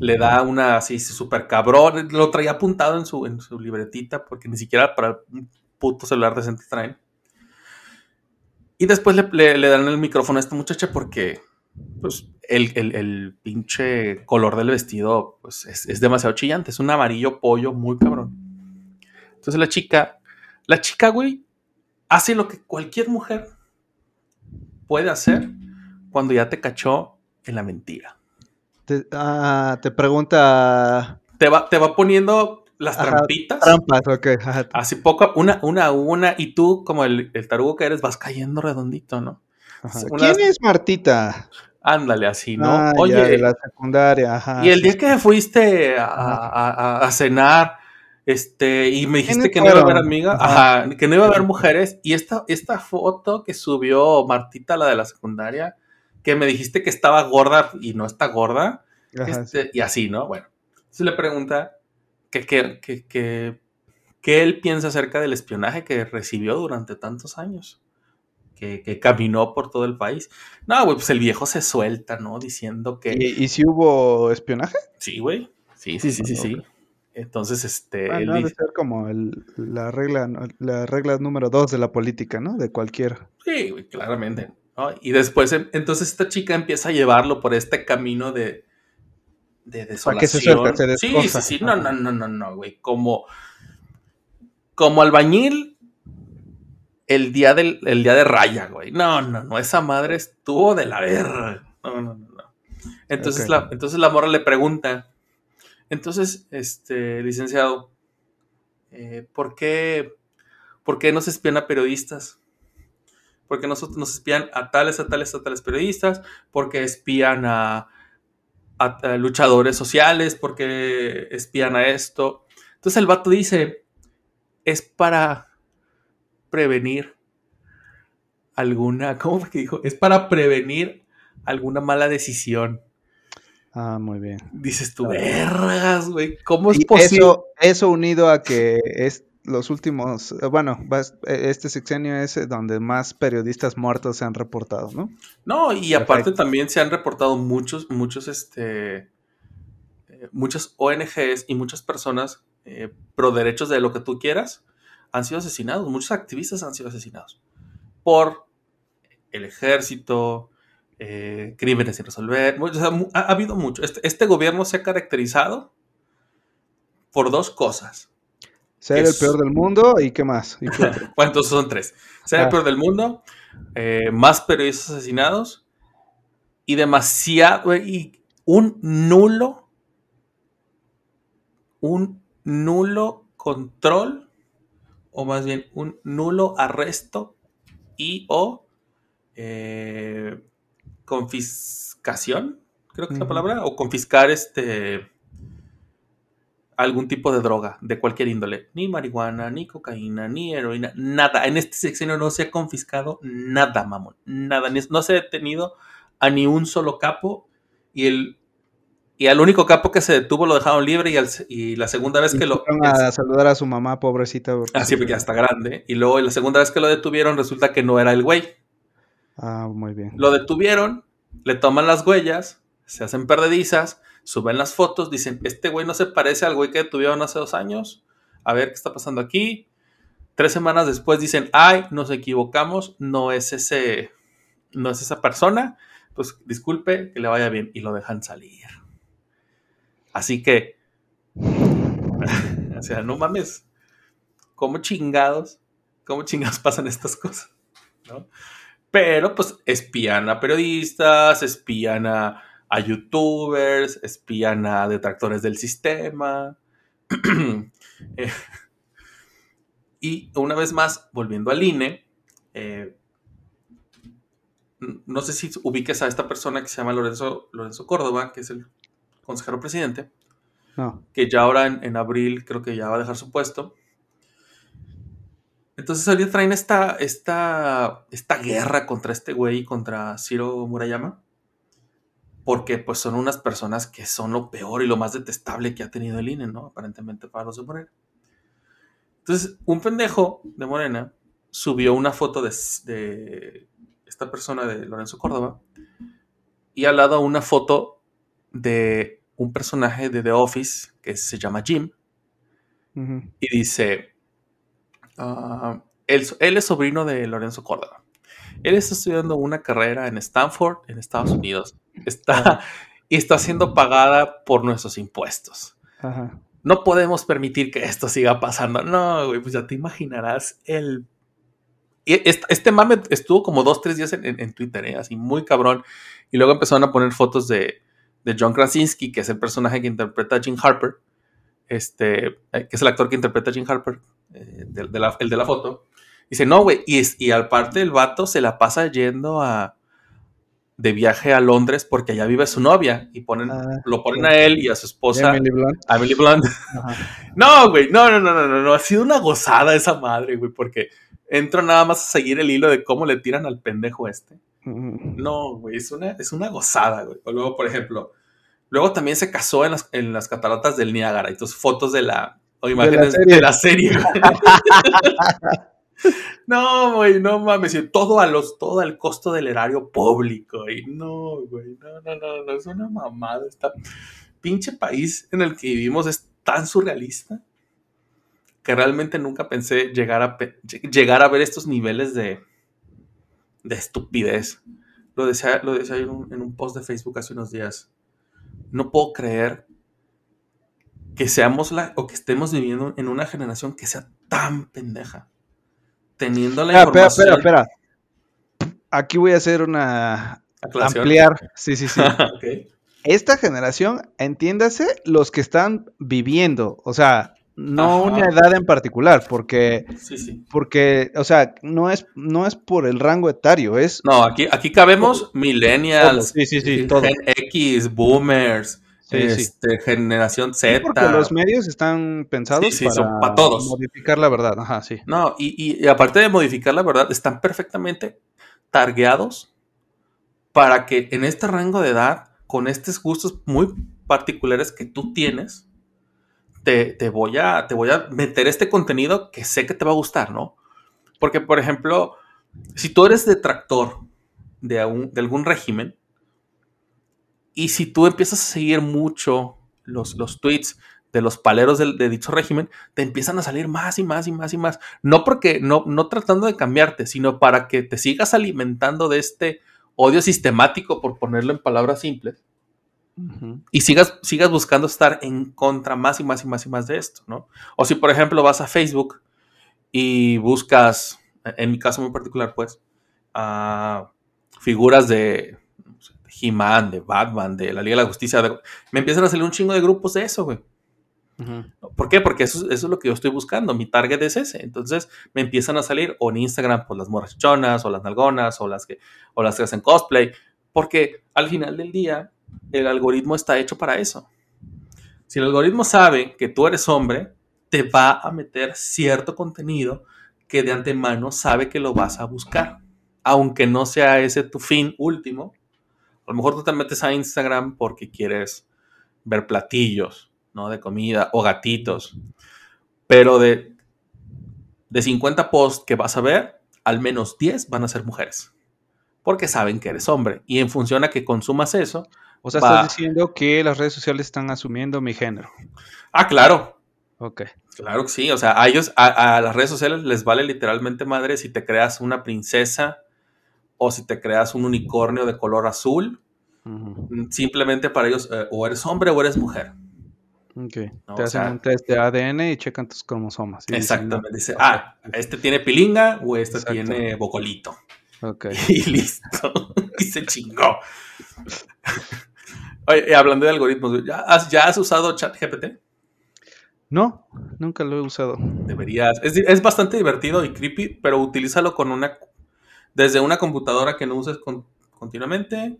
Le da una así súper cabrón, lo traía apuntado en su, en su libretita, porque ni siquiera para un puto celular decente traen. Y después le, le- dan el micrófono a esta muchacha porque pues, el, el- el pinche color del vestido pues, es, es demasiado chillante. Es un amarillo pollo muy cabrón. Entonces la chica, la chica, güey, hace lo que cualquier mujer puede hacer cuando ya te cachó en la mentira. Te, ah, te pregunta. Te va, te va poniendo las Ajá, trampitas. Trampas, ok. ajá. Así poco, una, una, a una, y tú, como el, el tarugo que eres, vas cayendo redondito, ¿no? Ajá. Unas- ¿Quién es Martita? Ándale así, ¿no? Ah, Oye, ya, de la secundaria, ajá. y el día que fuiste a, a- a- a cenar, este, y me dijiste ¿Quiénes que no iba a haber amiga, Ajá. que no iba a haber mujeres, y esta, esta foto que subió Martita, la de la secundaria, que me dijiste que estaba gorda y no está gorda, Ajá, este, y así, ¿no? Bueno, entonces le pregunta que, que, que, que- que él piensa acerca del espionaje que recibió durante tantos años, que, que caminó por todo el país. No, güey, pues el viejo se suelta, ¿no? Diciendo que... ¿Y, y si hubo espionaje? Sí, güey. Sí, sí, sí, sí, sí. Entonces, este, Ah, él no, debe dice, ser como el- la regla la regla número dos de la política, ¿no? De cualquier. sí, claramente. ¿no? Y después, em- entonces esta chica empieza a llevarlo por este camino de, de Para que se desolación. se sí, sí, sí, no, no, no, no, no, güey. Como, como albañil el día, del, el día de raya, güey. No, no, no, esa madre estuvo de la verga. No, no, no, no. Entonces, la, entonces la morra le pregunta, entonces, este, licenciado, eh, ¿por qué, por qué nos espían a periodistas? Porque nosotros nos espían a tales, a tales, a tales periodistas, porque espían a, luchadores sociales, porque espían a esto. Entonces el vato dice, es para prevenir alguna, ¿cómo que dijo? Es para prevenir alguna mala decisión. Ah, muy bien. Dices tú, vergas, güey, ¿cómo es Y posible? eso, eso unido a que es los últimos, eh, bueno, eh, este sexenio es eh, donde más periodistas muertos se han reportado, ¿no? No, y aparte Perfecto. también se han reportado muchos, muchos, este, muchas ONGs y muchas personas eh, pro derechos de lo que tú quieras han sido asesinados. Muchos activistas han sido asesinados por el ejército, eh, crímenes sin resolver. o sea, ha, ha habido mucho. Este, este gobierno se ha caracterizado por dos cosas. Ser el peor del mundo y qué más. Entonces son tres. Ser el Ah. peor del mundo, eh, más periodistas asesinados y demasiado, y un nulo, un nulo control, o más bien un nulo arresto y o eh, confiscación, creo que es la palabra, o confiscar este algún tipo de droga de cualquier índole, ni marihuana, ni cocaína, ni heroína, nada. En este sexenio no se ha confiscado nada, mamón, nada. No se ha detenido a ni un solo capo y el y al único capo que se detuvo lo dejaron libre y, al y la segunda vez que lo a saludar a su mamá, pobrecita. así se- porque ya está grande y luego la segunda vez que lo detuvieron resulta que no era el güey. Ah, muy bien. Lo detuvieron, le toman las huellas, se hacen perdedizas, suben las fotos, dicen, este güey no se parece al güey que detuvieron hace dos años, a ver qué está pasando aquí. Tres semanas después dicen, ay, nos equivocamos, no es ese, no es esa persona, pues disculpe, que le vaya bien, y lo dejan salir. Así que, o sea, no mames, ¿cómo chingados, cómo chingados pasan estas cosas? ¿No? Pero pues espían a periodistas, espían a, a youtubers, espían a detractores del sistema. Eh, y una vez más, volviendo al INE, eh, no sé si ubiques a esta persona que se llama Lorenzo, Lorenzo Córdoba, que es el consejero presidente, No. que ya ahora en, en abril creo que ya va a dejar su puesto. Entonces ahorita traen esta, esta, esta guerra contra este güey, contra Ciro Murayama, porque pues son unas personas que son lo peor y lo más detestable que ha tenido el INE, ¿no? Aparentemente para los de Morena. Entonces, un pendejo de Morena subió una foto de, de esta persona de Lorenzo Córdoba y al lado una foto de un personaje de The Office que se llama Jim y dice, ah, él, él es sobrino de Lorenzo Córdoba. Él está estudiando una carrera en Stanford, en Estados Unidos. Está, y está siendo pagada por nuestros impuestos. Ajá. No podemos permitir que esto siga pasando. No, güey, pues ya te imaginarás el... y Este, este mame estuvo como dos, tres días en, en- en Twitter, ¿eh? así muy cabrón. Y luego empezaron a poner fotos de, de John Krasinski, que es el personaje que interpreta a Jim Harper, este, eh, que es el actor que interpreta a Jim Harper, eh, de- de la- el de la foto. Dice, no, güey, y, y aparte el vato se la pasa yendo a de viaje a Londres porque allá vive su novia y ponen, Ah, lo ponen a él y a su esposa, Emily Blunt. a Emily Blunt. No, güey, no, no, no, no, no, ha sido una gozada esa madre, güey, porque entro nada más a seguir el hilo de cómo le tiran al pendejo este. Ujú. No, güey, es una, es una gozada, güey. O luego, por ejemplo, luego también se casó en las, en las cataratas del Niágara y tus fotos de la, o imágenes de serie. la serie. güey. no, güey, no mames, y todo a los, todo al costo del erario público, y no, güey, no, no, no, no, es una mamada, esta pinche país en el que vivimos es tan surrealista que realmente nunca pensé llegar a, llegar a ver estos niveles de, de estupidez. Lo decía, lo decía en, un, en un post de Facebook hace unos días. No puedo creer que seamos la o que estemos viviendo en una generación que sea tan pendeja. Teniendo la Espera, espera, información. espera, espera. Aquí voy a hacer una ampliar. Sí, sí, sí. Esta generación, entiéndase, los que están viviendo, o sea, no Ajá. una edad en particular, porque, Sí, sí. porque, o sea, no es, no es por el rango etario, es No, aquí, aquí cabemos millennials, sí, sí, sí, todo. Gen X, boomers, Sí, sí. este, generación Sí, Z. porque los medios están pensados para, son todos. modificar la verdad. Ajá, sí. No, y, y- y aparte de modificar la verdad, están perfectamente targeados para que en este rango de edad, con estos gustos muy particulares que tú tienes, te, te voy a, te voy a meter este contenido que sé que te va a gustar, ¿no? Porque, por ejemplo, si tú eres detractor de, algún- de algún régimen, y si tú empiezas a seguir mucho los, los tweets de los paleros de dicho régimen, te empiezan a salir más y más y más y más. No porque, no, no tratando de cambiarte, sino para que te sigas alimentando de este odio sistemático, por ponerlo en palabras simples, y sigas, sigas buscando estar en contra más y más y más y más de esto, ¿no? O si, por ejemplo, vas a Facebook y buscas, en mi caso muy particular, pues, a figuras de He-Man, de Batman, de la Liga de la Justicia, de- me empiezan a salir un chingo de grupos de eso, güey. ¿Por qué? Porque eso, eso es lo que yo estoy buscando. Mi target es ese. Entonces me empiezan a salir o en Instagram pues las morrachonas o las nalgonas o las que, o las que hacen cosplay. Porque al final del día el algoritmo está hecho para eso. Si el algoritmo sabe que tú eres hombre, te va a meter cierto contenido que de antemano sabe que lo vas a buscar. Aunque no sea ese tu fin último. A lo mejor tú te metes a Instagram porque quieres ver platillos, ¿no? De comida o gatitos. Pero de, de 50 posts que vas a ver, al menos 10 van a ser mujeres. Porque saben que eres hombre. Y en función a que consumas eso. O sea, Va. estás diciendo que las redes sociales están asumiendo mi género. Ah, claro. Ok. Claro que sí. O sea, a ellos, a, a las redes sociales les vale literalmente madre si te creas una princesa o si te creas un unicornio de color azul. Ujú. Simplemente para ellos, eh, o eres hombre o eres mujer. Ok. No, Te hacen sea- un test de ADN y checan tus cromosomas. Exactamente. Dice, ah, este tiene pilinga o este tiene bocolito. Ok. Y listo. y se chingó. Oye, y hablando de algoritmos, ¿ya has, ya has usado ChatGPT? No, nunca lo he usado. Deberías. Es, es bastante divertido y creepy, pero utilízalo con una. Desde una computadora que no uses con- continuamente.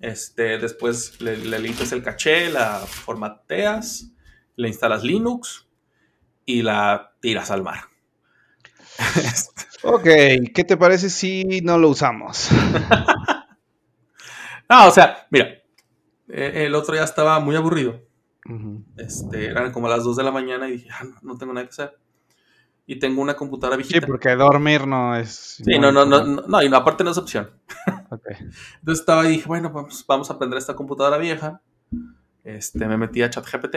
Este, después le, le limpias el caché, la formateas, le instalas Linux y la tiras al mar. Ok, ¿qué te parece si no lo usamos? No, o sea, mira, eh, el otro día estaba muy aburrido. Este, eran como las 2 de la mañana y dije, "Ah, no tengo nada que hacer. Y tengo una computadora Sí, viejita. porque dormir no es. Sí, no, no, no, no, y aparte no es opción. Entonces estaba y dije, bueno, pues vamos a aprender esta computadora vieja. Este, me metí a ChatGPT.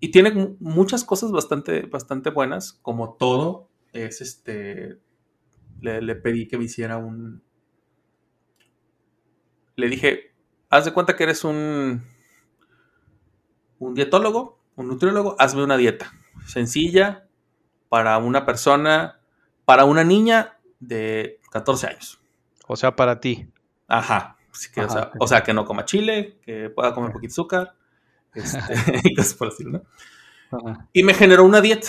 Y tiene mu- muchas cosas bastante, bastante buenas, como todo. Es este. Le, le pedí que me hiciera un. Le dije, haz de cuenta que eres un. Un dietólogo, un nutriólogo, hazme una dieta. Sencilla, para una persona, para una niña de 14 años. O sea, para ti. Ajá. Así que, o, sea, ok. o sea, que no coma chile, que pueda comer un poquito de azúcar. Este, y cosas por estilo, ¿no? Y me generó una dieta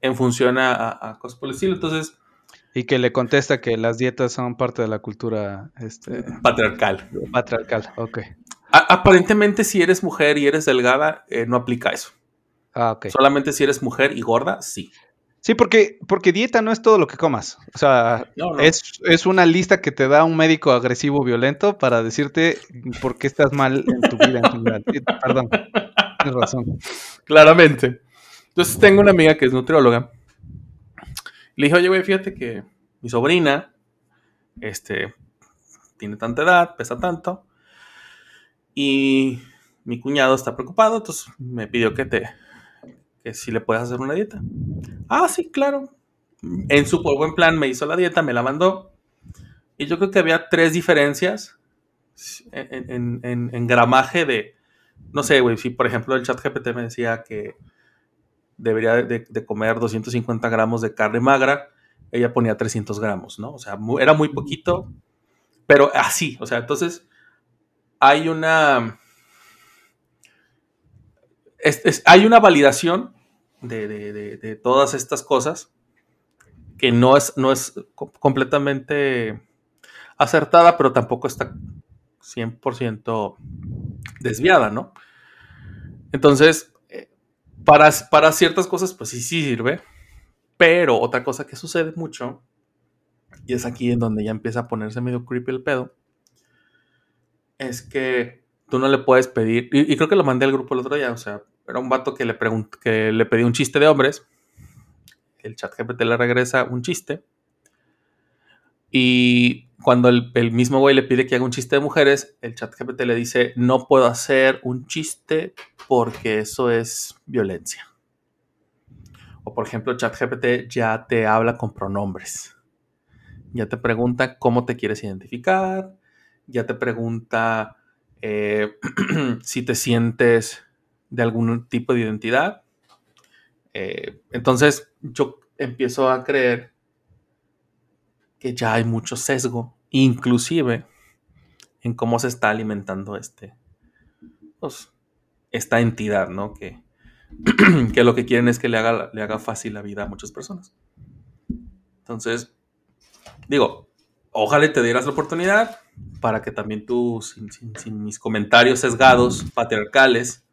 en función a, a- a cosas por el estilo. Entonces, Y que le contesta que las dietas son parte de la cultura este, patriarcal. patriarcal. Ok. A- aparentemente, si eres mujer y eres delgada, eh, no aplica eso. Ah, ok. Solamente si eres mujer y gorda, sí. Sí, porque, porque dieta no es todo lo que comas. O sea, No, no. es, es una lista que te da un médico agresivo violento para decirte por qué estás mal en tu vida en general. Sí, Perdón. Tienes razón. Claramente. Entonces tengo una amiga que es nutrióloga. Le dije, oye, güey, fíjate que mi sobrina, este, tiene tanta edad, pesa tanto, y mi cuñado está preocupado, entonces me pidió que te, si le puedes hacer una dieta. Ah, sí, claro. En su buen plan me hizo la dieta, me la mandó, y yo creo que había tres diferencias en, en- en- en gramaje de, no sé, güey, si por ejemplo el chat GPT me decía que debería de, de comer 250 gramos de carne magra, ella ponía 300 gramos, ¿no? O sea, mu- era muy poquito, pero así, o sea, entonces hay una... hay una validación de, de- de- todas estas cosas que no es, no es co- completamente acertada, pero tampoco está 100% desviada, ¿no? Entonces, eh, para, para ciertas cosas, pues sí, sí sirve. Pero otra cosa que sucede mucho, y es aquí en donde ya empieza a ponerse medio creepy el pedo, es que tú no le puedes pedir, y, y creo que lo mandé al grupo el otro día, o sea, era un vato que le, que le pedí un chiste de hombres, el chat GPT le regresa un chiste, y cuando el, el mismo güey le pide que haga un chiste de mujeres, el chat GPT le dice, no puedo hacer un chiste porque eso es violencia. O por ejemplo, chat GPT ya te habla con pronombres. Ya te pregunta cómo te quieres identificar. Ya te pregunta eh, si te sientes de algún tipo de identidad. Eh, entonces yo empiezo a creer que ya hay mucho sesgo, inclusive en cómo se está alimentando este, pues, esta entidad, ¿no? Que, que lo que quieren es que le haga, le haga fácil la vida a muchas personas. Entonces, digo, ojalá te dieras la oportunidad para que también tú, sin mis comentarios sesgados, patriarcales,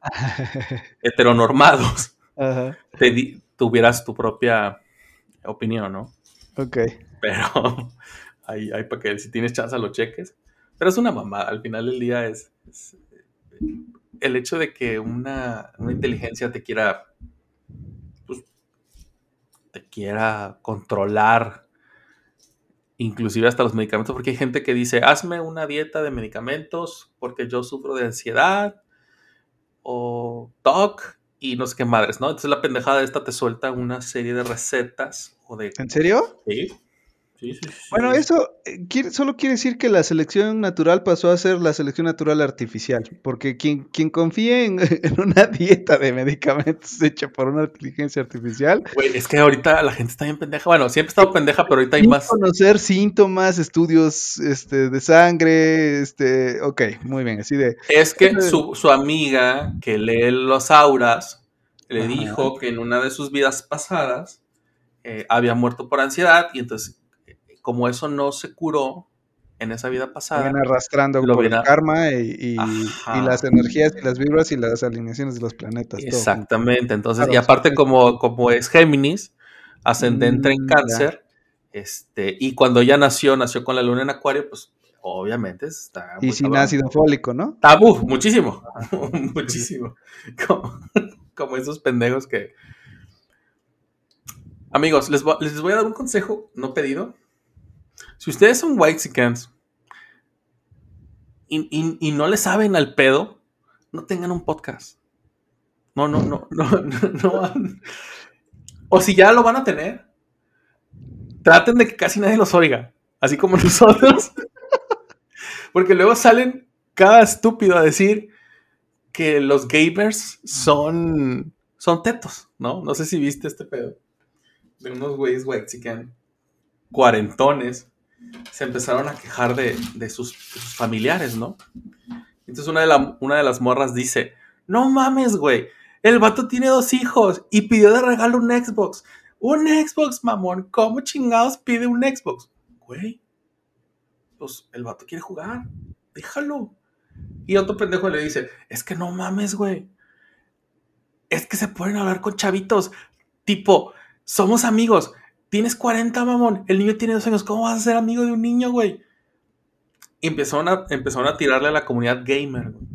heteronormados, Ajá. te di- tuvieras tu propia opinión, ¿no? Ok. Pero ahí, ahí para que si tienes chance lo cheques. Pero es una mamada. Al final del día es, es el hecho de que una, una inteligencia te quiera pues, te quiera controlar inclusive hasta los medicamentos porque hay gente que dice hazme una dieta de medicamentos porque yo sufro de ansiedad o TOC y no sé qué madres, ¿no? Entonces la pendejada esta te suelta una serie de recetas o de... ¿En serio? Sí, sí, sí, sí. Bueno, eso eh, quiere- solo quiere decir que la selección natural pasó a ser la selección natural artificial, porque quien, quien confíe en, en una dieta de medicamentos hecha por una inteligencia artificial, Güey, es que ahorita la gente está bien pendeja. Bueno, siempre ha estado pendeja, pero ahorita hay más. conocer síntomas, estudios este, de sangre, este, ok, muy bien, así de, Es que su, su amiga que lee los auras le Ajá. dijo que en una de sus vidas pasadas eh, había muerto por ansiedad y entonces, como eso no se curó en esa vida pasada, viene arrastrando lo por el karma y, y- Ajá. y las energías y las vibras y las alineaciones de los planetas. todo. Exactamente, entonces, Claro, y aparte sí. como, como es Géminis, ascendente en Mm, ya. cáncer, este, y cuando ella nació, nació con la luna en acuario, pues obviamente está Y sin ácido fólico, ¿no? Uf, muchísimo, muchísimo. Como, como esos pendejos que, Amigos, les, les voy a dar un consejo no pedido. Si ustedes son white y, y, no le saben al pedo, no tengan un podcast. No, no, no, no, no, no. O si ya lo van a tener, traten de que casi nadie los oiga, así como nosotros. Porque luego salen cada estúpido a decir que los gamers son, son tetos, ¿no? No sé si viste este pedo. De unos güeyes white cuarentones se empezaron a quejar de, de sus, familiares, ¿no? Entonces una de, una de las morras dice, no mames, güey, el vato tiene dos hijos y pidió de regalo un Xbox. Un Xbox, mamón, ¿cómo chingados pide un Xbox? Güey, pues el vato quiere jugar, déjalo. Y otro pendejo le dice, es que no mames, güey. Es que se pueden hablar con chavitos. Tipo, somos amigos. Tienes 40, mamón. El niño tiene dos años. ¿Cómo vas a ser amigo de un niño, güey? Y empezaron a, empezaron a tirarle a la comunidad gamer, güey.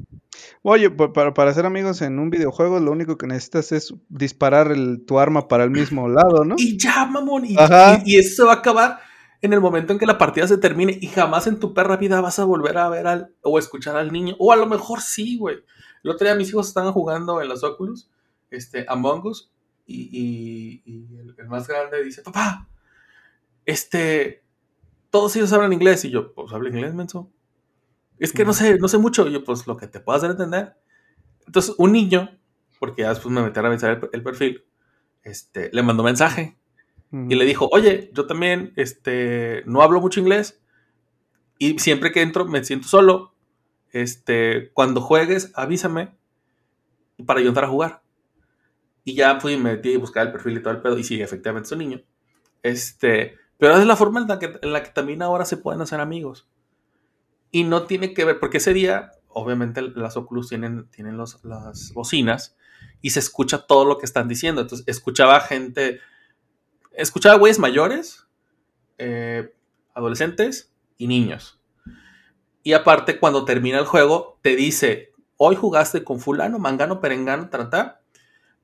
Oye, pa- para, para ser amigos en un videojuego, lo único que necesitas es disparar el- tu arma para el mismo lado, ¿no? Y ya, mamón. Y, Ajá. y- y eso se va a acabar en el momento en que la partida se termine. Y jamás en tu perra vida vas a volver a ver al, o escuchar al niño. O a lo mejor sí, güey. El otro día mis hijos estaban jugando en los Oculus, este, Among Us. Y, y- y el, el más grande dice, papá, este, todos ellos hablan inglés. Y yo, pues habla inglés, menso. Es que no sé, no sé mucho. Y yo, pues lo que te puedas hacer entender. Entonces, un niño, porque ya después me metí a revisar el, el perfil, este, le mandó mensaje y le dijo, oye, yo también este, no hablo mucho inglés y siempre que entro me siento solo. Este, cuando juegues, avísame para yo entrar a jugar. Y ya fui y me metí a buscar el perfil y todo el pedo. Y sí, efectivamente es un niño. Este, pero es la forma en la, que, en la que también ahora se pueden hacer amigos. Y no tiene que ver, porque ese día, obviamente, las Oculus tienen, tienen los- las bocinas y se escucha todo lo que están diciendo. Entonces, escuchaba gente, escuchaba güeyes mayores, eh, adolescentes y niños. Y aparte, cuando termina el juego, te dice, hoy jugaste con fulano, mangano, perengano, tratá.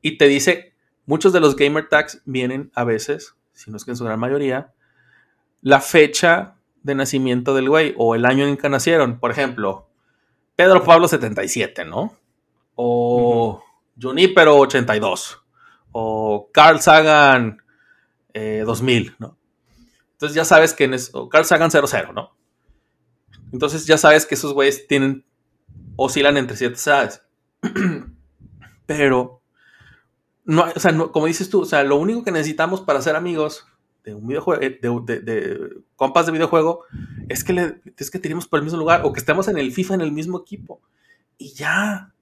Y te dice, muchos de los gamer tags vienen a veces, si no es que en su gran mayoría, la fecha de nacimiento del güey o el año en que nacieron. Por ejemplo, Pedro Pablo 77, ¿no? O Junípero 82. O Carl Sagan eh, 2000, ¿no? Entonces ya sabes que es, o Carl Sagan 00, ¿no? Entonces ya sabes que esos güeyes tienen, oscilan entre ciertas edades. Pero, no, o sea, no- como dices tú, o sea, lo único que necesitamos para ser amigos de un videojuego, eh, de, de- compas de videojuego, es que, es que tiremos por el mismo lugar o que estemos en el FIFA en el mismo equipo. Y ya.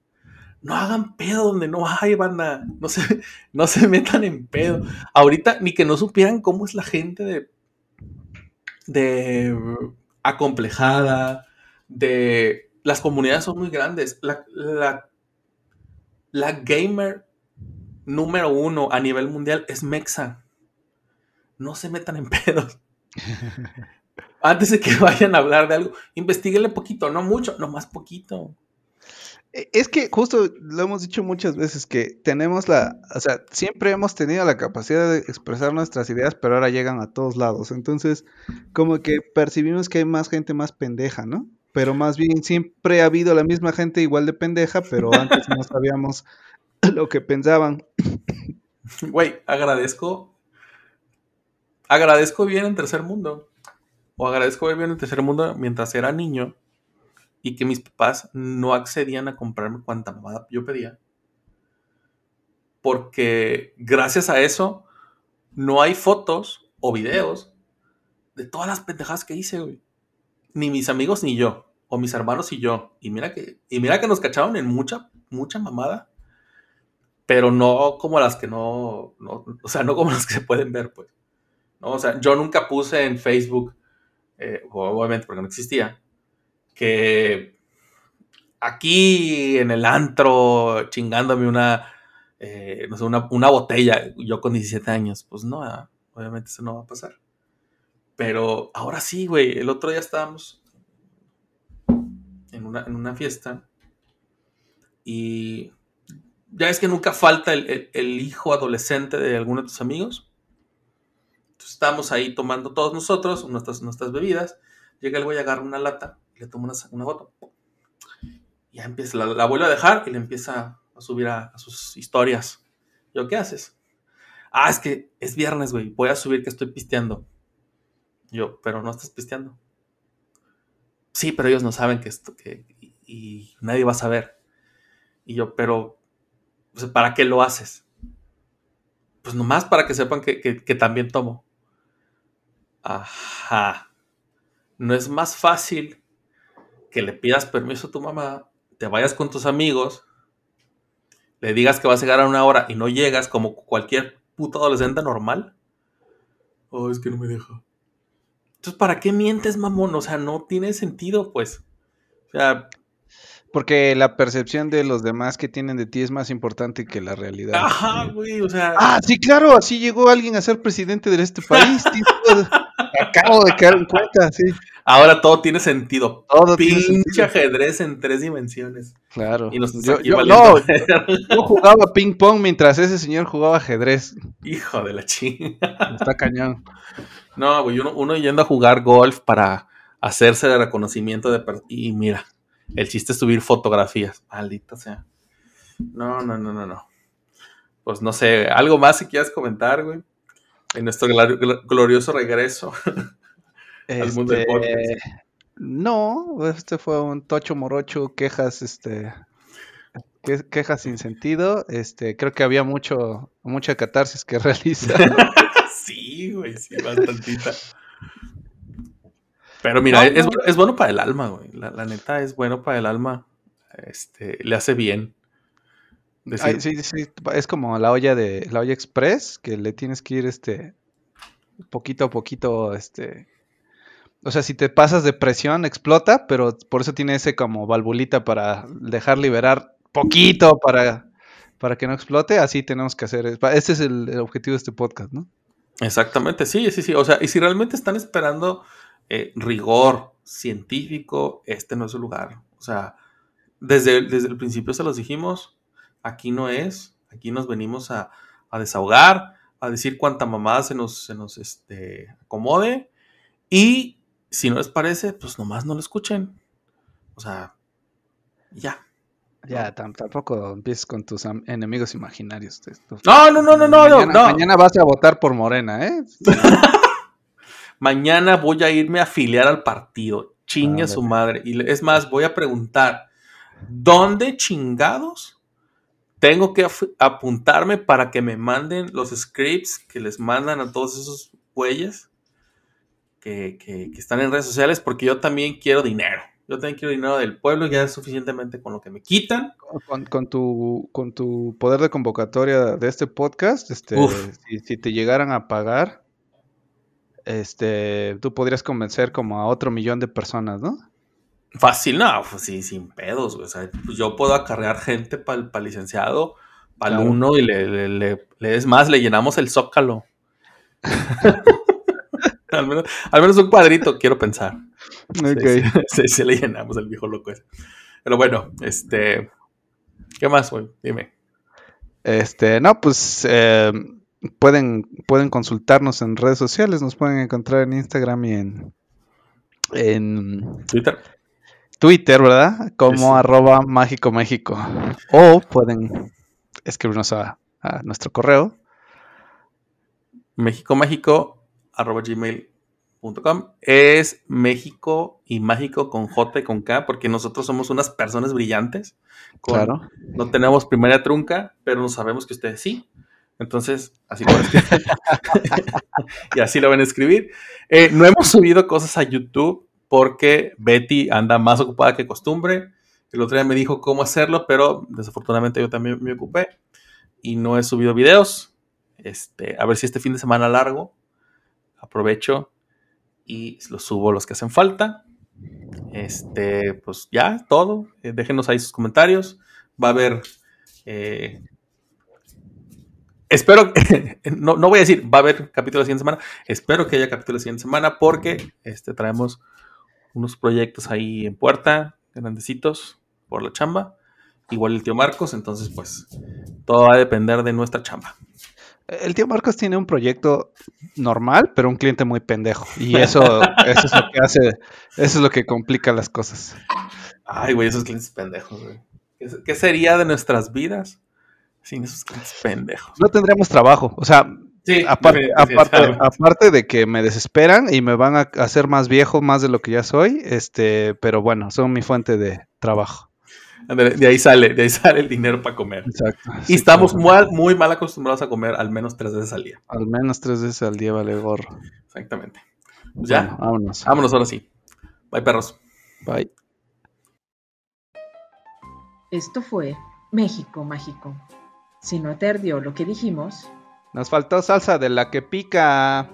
No hagan pedo donde no hay, banda. No se, no se metan en pedo. Ahorita ni que no supieran cómo es la gente de. de. acomplejada. De. Las comunidades son muy grandes. La, la gamer número uno a nivel mundial es Mexa. No se metan en pedos. Antes de que vayan a hablar de algo, investiguenle poquito, no mucho, no más poquito. E- Es que justo lo hemos dicho muchas veces que tenemos la, o sea, siempre hemos tenido la capacidad de expresar nuestras ideas, pero ahora llegan a todos lados. Entonces, como que percibimos que hay más gente más pendeja, ¿no? Pero más bien siempre ha habido la misma gente igual de pendeja, pero antes no sabíamos lo que pensaban. Güey, agradezco. Agradezco vivir en tercer mundo. O agradezco vivir en tercer mundo mientras era niño y que mis papás no accedían a comprarme cuanta mamada yo pedía. Porque gracias a eso no hay fotos o videos de todas las pendejadas que hice, güey. Ni mis amigos ni yo. O mis hermanos y yo. Y mira que, y mira que nos cacharon en mucha, mucha mamada pero no como las que no, no- o sea, no como las que se pueden ver, pues. ¿no? O sea, yo nunca puse en Facebook, eh, obviamente porque no existía, que aquí en el antro chingándome una, eh, no sé, una, una botella, yo con 17 años, pues no, ¿verdad? obviamente eso no va a pasar. Pero ahora sí, güey, el otro día estábamos en una, en una fiesta y ya es que nunca falta el, hijo adolescente de alguno de tus amigos. estamos ahí tomando todos nosotros nuestras, nuestras bebidas. Llega el güey, agarra una lata, le toma una, una foto. Ya empieza, la, vuelve a dejar y le empieza a subir a, sus historias. Yo, ¿qué haces? Ah, es que es viernes, güey. Voy a subir que estoy pisteando. Yo, pero no estás pisteando. Sí, pero ellos no saben que esto, que, y, y nadie va a saber. Y yo, pero, o sea, ¿para qué lo haces? Pues nomás para que sepan que, que- que también tomo. Ajá. No es más fácil que le pidas permiso a tu mamá, te vayas con tus amigos, le digas que vas a llegar a una hora y no llegas como cualquier puto adolescente normal. Oh, es que no me deja. Entonces, ¿para qué mientes, mamón? O sea, no tiene sentido, pues. O sea, Porque la percepción de los demás que tienen de ti es más importante que la realidad. ajá, güey, o sea. Ah, sí, claro, así llegó alguien a ser presidente de este país. tío. Acabo de caer en cuenta, sí. Ahora todo tiene sentido. Todo tiene Pinche sentido. ajedrez en tres dimensiones. Claro. Y Yo, yo- no, yo jugaba ping pong mientras ese señor jugaba ajedrez. Hijo de la chinga. Está cañón. No, güey, uno, uno yendo a jugar golf para hacerse de reconocimiento de y mira, el chiste es subir fotografías, maldita sea. No, no, no, no, no. Pues no sé, algo más si quieras comentar, güey. En nuestro glorioso regreso. Al mundo del Este, podcast. No, este fue un tocho morocho, quejas, este, que- quejas sin sentido. Este, creo que había mucho, mucha catarsis que realizar. sí, güey, sí, bastantita. Pero mira, No, es, no. es bueno para el alma, güey. La, la neta es bueno para el alma. Este, le hace bien. Decir, Ay, sí, sí, es como la olla de la olla express que le tienes que ir este poquito a poquito este o sea, si te pasas de presión explota, pero por eso tiene ese como valvulita para dejar liberar poquito para para que no explote, así tenemos que hacer. Ese es el, el objetivo de este podcast, ¿no? Exactamente, sí, sí, sí. O sea, y si realmente están esperando eh, rigor científico, este no es su lugar. O sea, desde, desde el principio se los dijimos, aquí no es, aquí nos venimos a, a desahogar, a decir cuánta mamada se nos, se nos este, acomode. Y si no les parece, pues nomás no lo escuchen. O sea, ya. Ya, tam- tampoco empieces con tus enemigos imaginarios. No, no, no, no, no, no. mañana, no. mañana vas a votar por Morena, ¿eh? Mañana voy a irme a afiliar al partido. Chingue a su madre. Y es más, voy a preguntar, ¿dónde chingados tengo que apuntarme para que me manden los scripts que les mandan a todos esos güeyes que, que- que están en redes sociales? Porque yo también quiero dinero. Yo también quiero dinero del pueblo, ya es suficientemente con lo que me quitan. Con, con tu, con tu poder de convocatoria de este podcast, este, si te llegaran a pagar, este, tú podrías convencer como a otro millón de personas, ¿no? Fácil, no, pues sí, sin pedos, güey. O sea, pues yo puedo acarrear gente para el licenciado, para Claro. uno, y le, le- le- le- es más, le llenamos el zócalo. al, menos, al menos un cuadrito, quiero pensar. Sí, sí, sí le llenamos el viejo loco ese. Pero bueno, este. ¿Qué más, güey? Dime. Este, no, pues eh, pueden, pueden consultarnos en redes sociales, nos pueden encontrar en Instagram y en, en Twitter. Twitter, ¿verdad? Como Sí. arroba mágico México. O pueden escribirnos a, a nuestro correo. México Mágico arroba gmail.com es México y mágico con J y con K porque nosotros somos unas personas brillantes con- Claro. no tenemos primera trunca pero no sabemos que ustedes sí entonces así lo van a escribir y así lo van a escribir Eh, no hemos subido cosas a YouTube porque Betty anda más ocupada que costumbre el otro día me dijo cómo hacerlo pero desafortunadamente yo también me ocupé y no he subido videos este, a ver si este fin de semana largo aprovecho y los subo los que hacen falta. Este, pues ya, todo. Eh, déjenos ahí sus comentarios. Va a haber. eh, espero. no, no voy a decir va a haber capítulo la siguiente semana. Espero que haya capítulo la siguiente semana porque este, traemos unos proyectos ahí en puerta, grandecitos, por la chamba. Igual el tío Marcos, entonces, pues todo va a depender de nuestra chamba. El tío Marcos tiene un proyecto normal, pero un cliente muy pendejo. Y eso, eso es lo que hace, eso es lo que complica las cosas. Ay, güey, esos clientes pendejos, güey. ¿Qué- ¿Qué sería de nuestras vidas sin esos clientes pendejos? No tendríamos trabajo. O sea, Sí, aparte, aparte, de que me desesperan y me van a hacer más viejo, más de lo que ya soy, este, pero bueno, son mi fuente de trabajo. De ahí sale, de ahí sale el dinero para comer. Exacto. Y Sí, estamos claro. muy, muy mal acostumbrados a comer al menos tres veces al día. Al menos tres veces al día vale gorro. Exactamente. Pues ya, Bueno, vámonos. vámonos ahora sí. Bye, perros. Bye. Esto fue México Mágico. Si no te lo que dijimos, Nos faltó salsa de la que pica.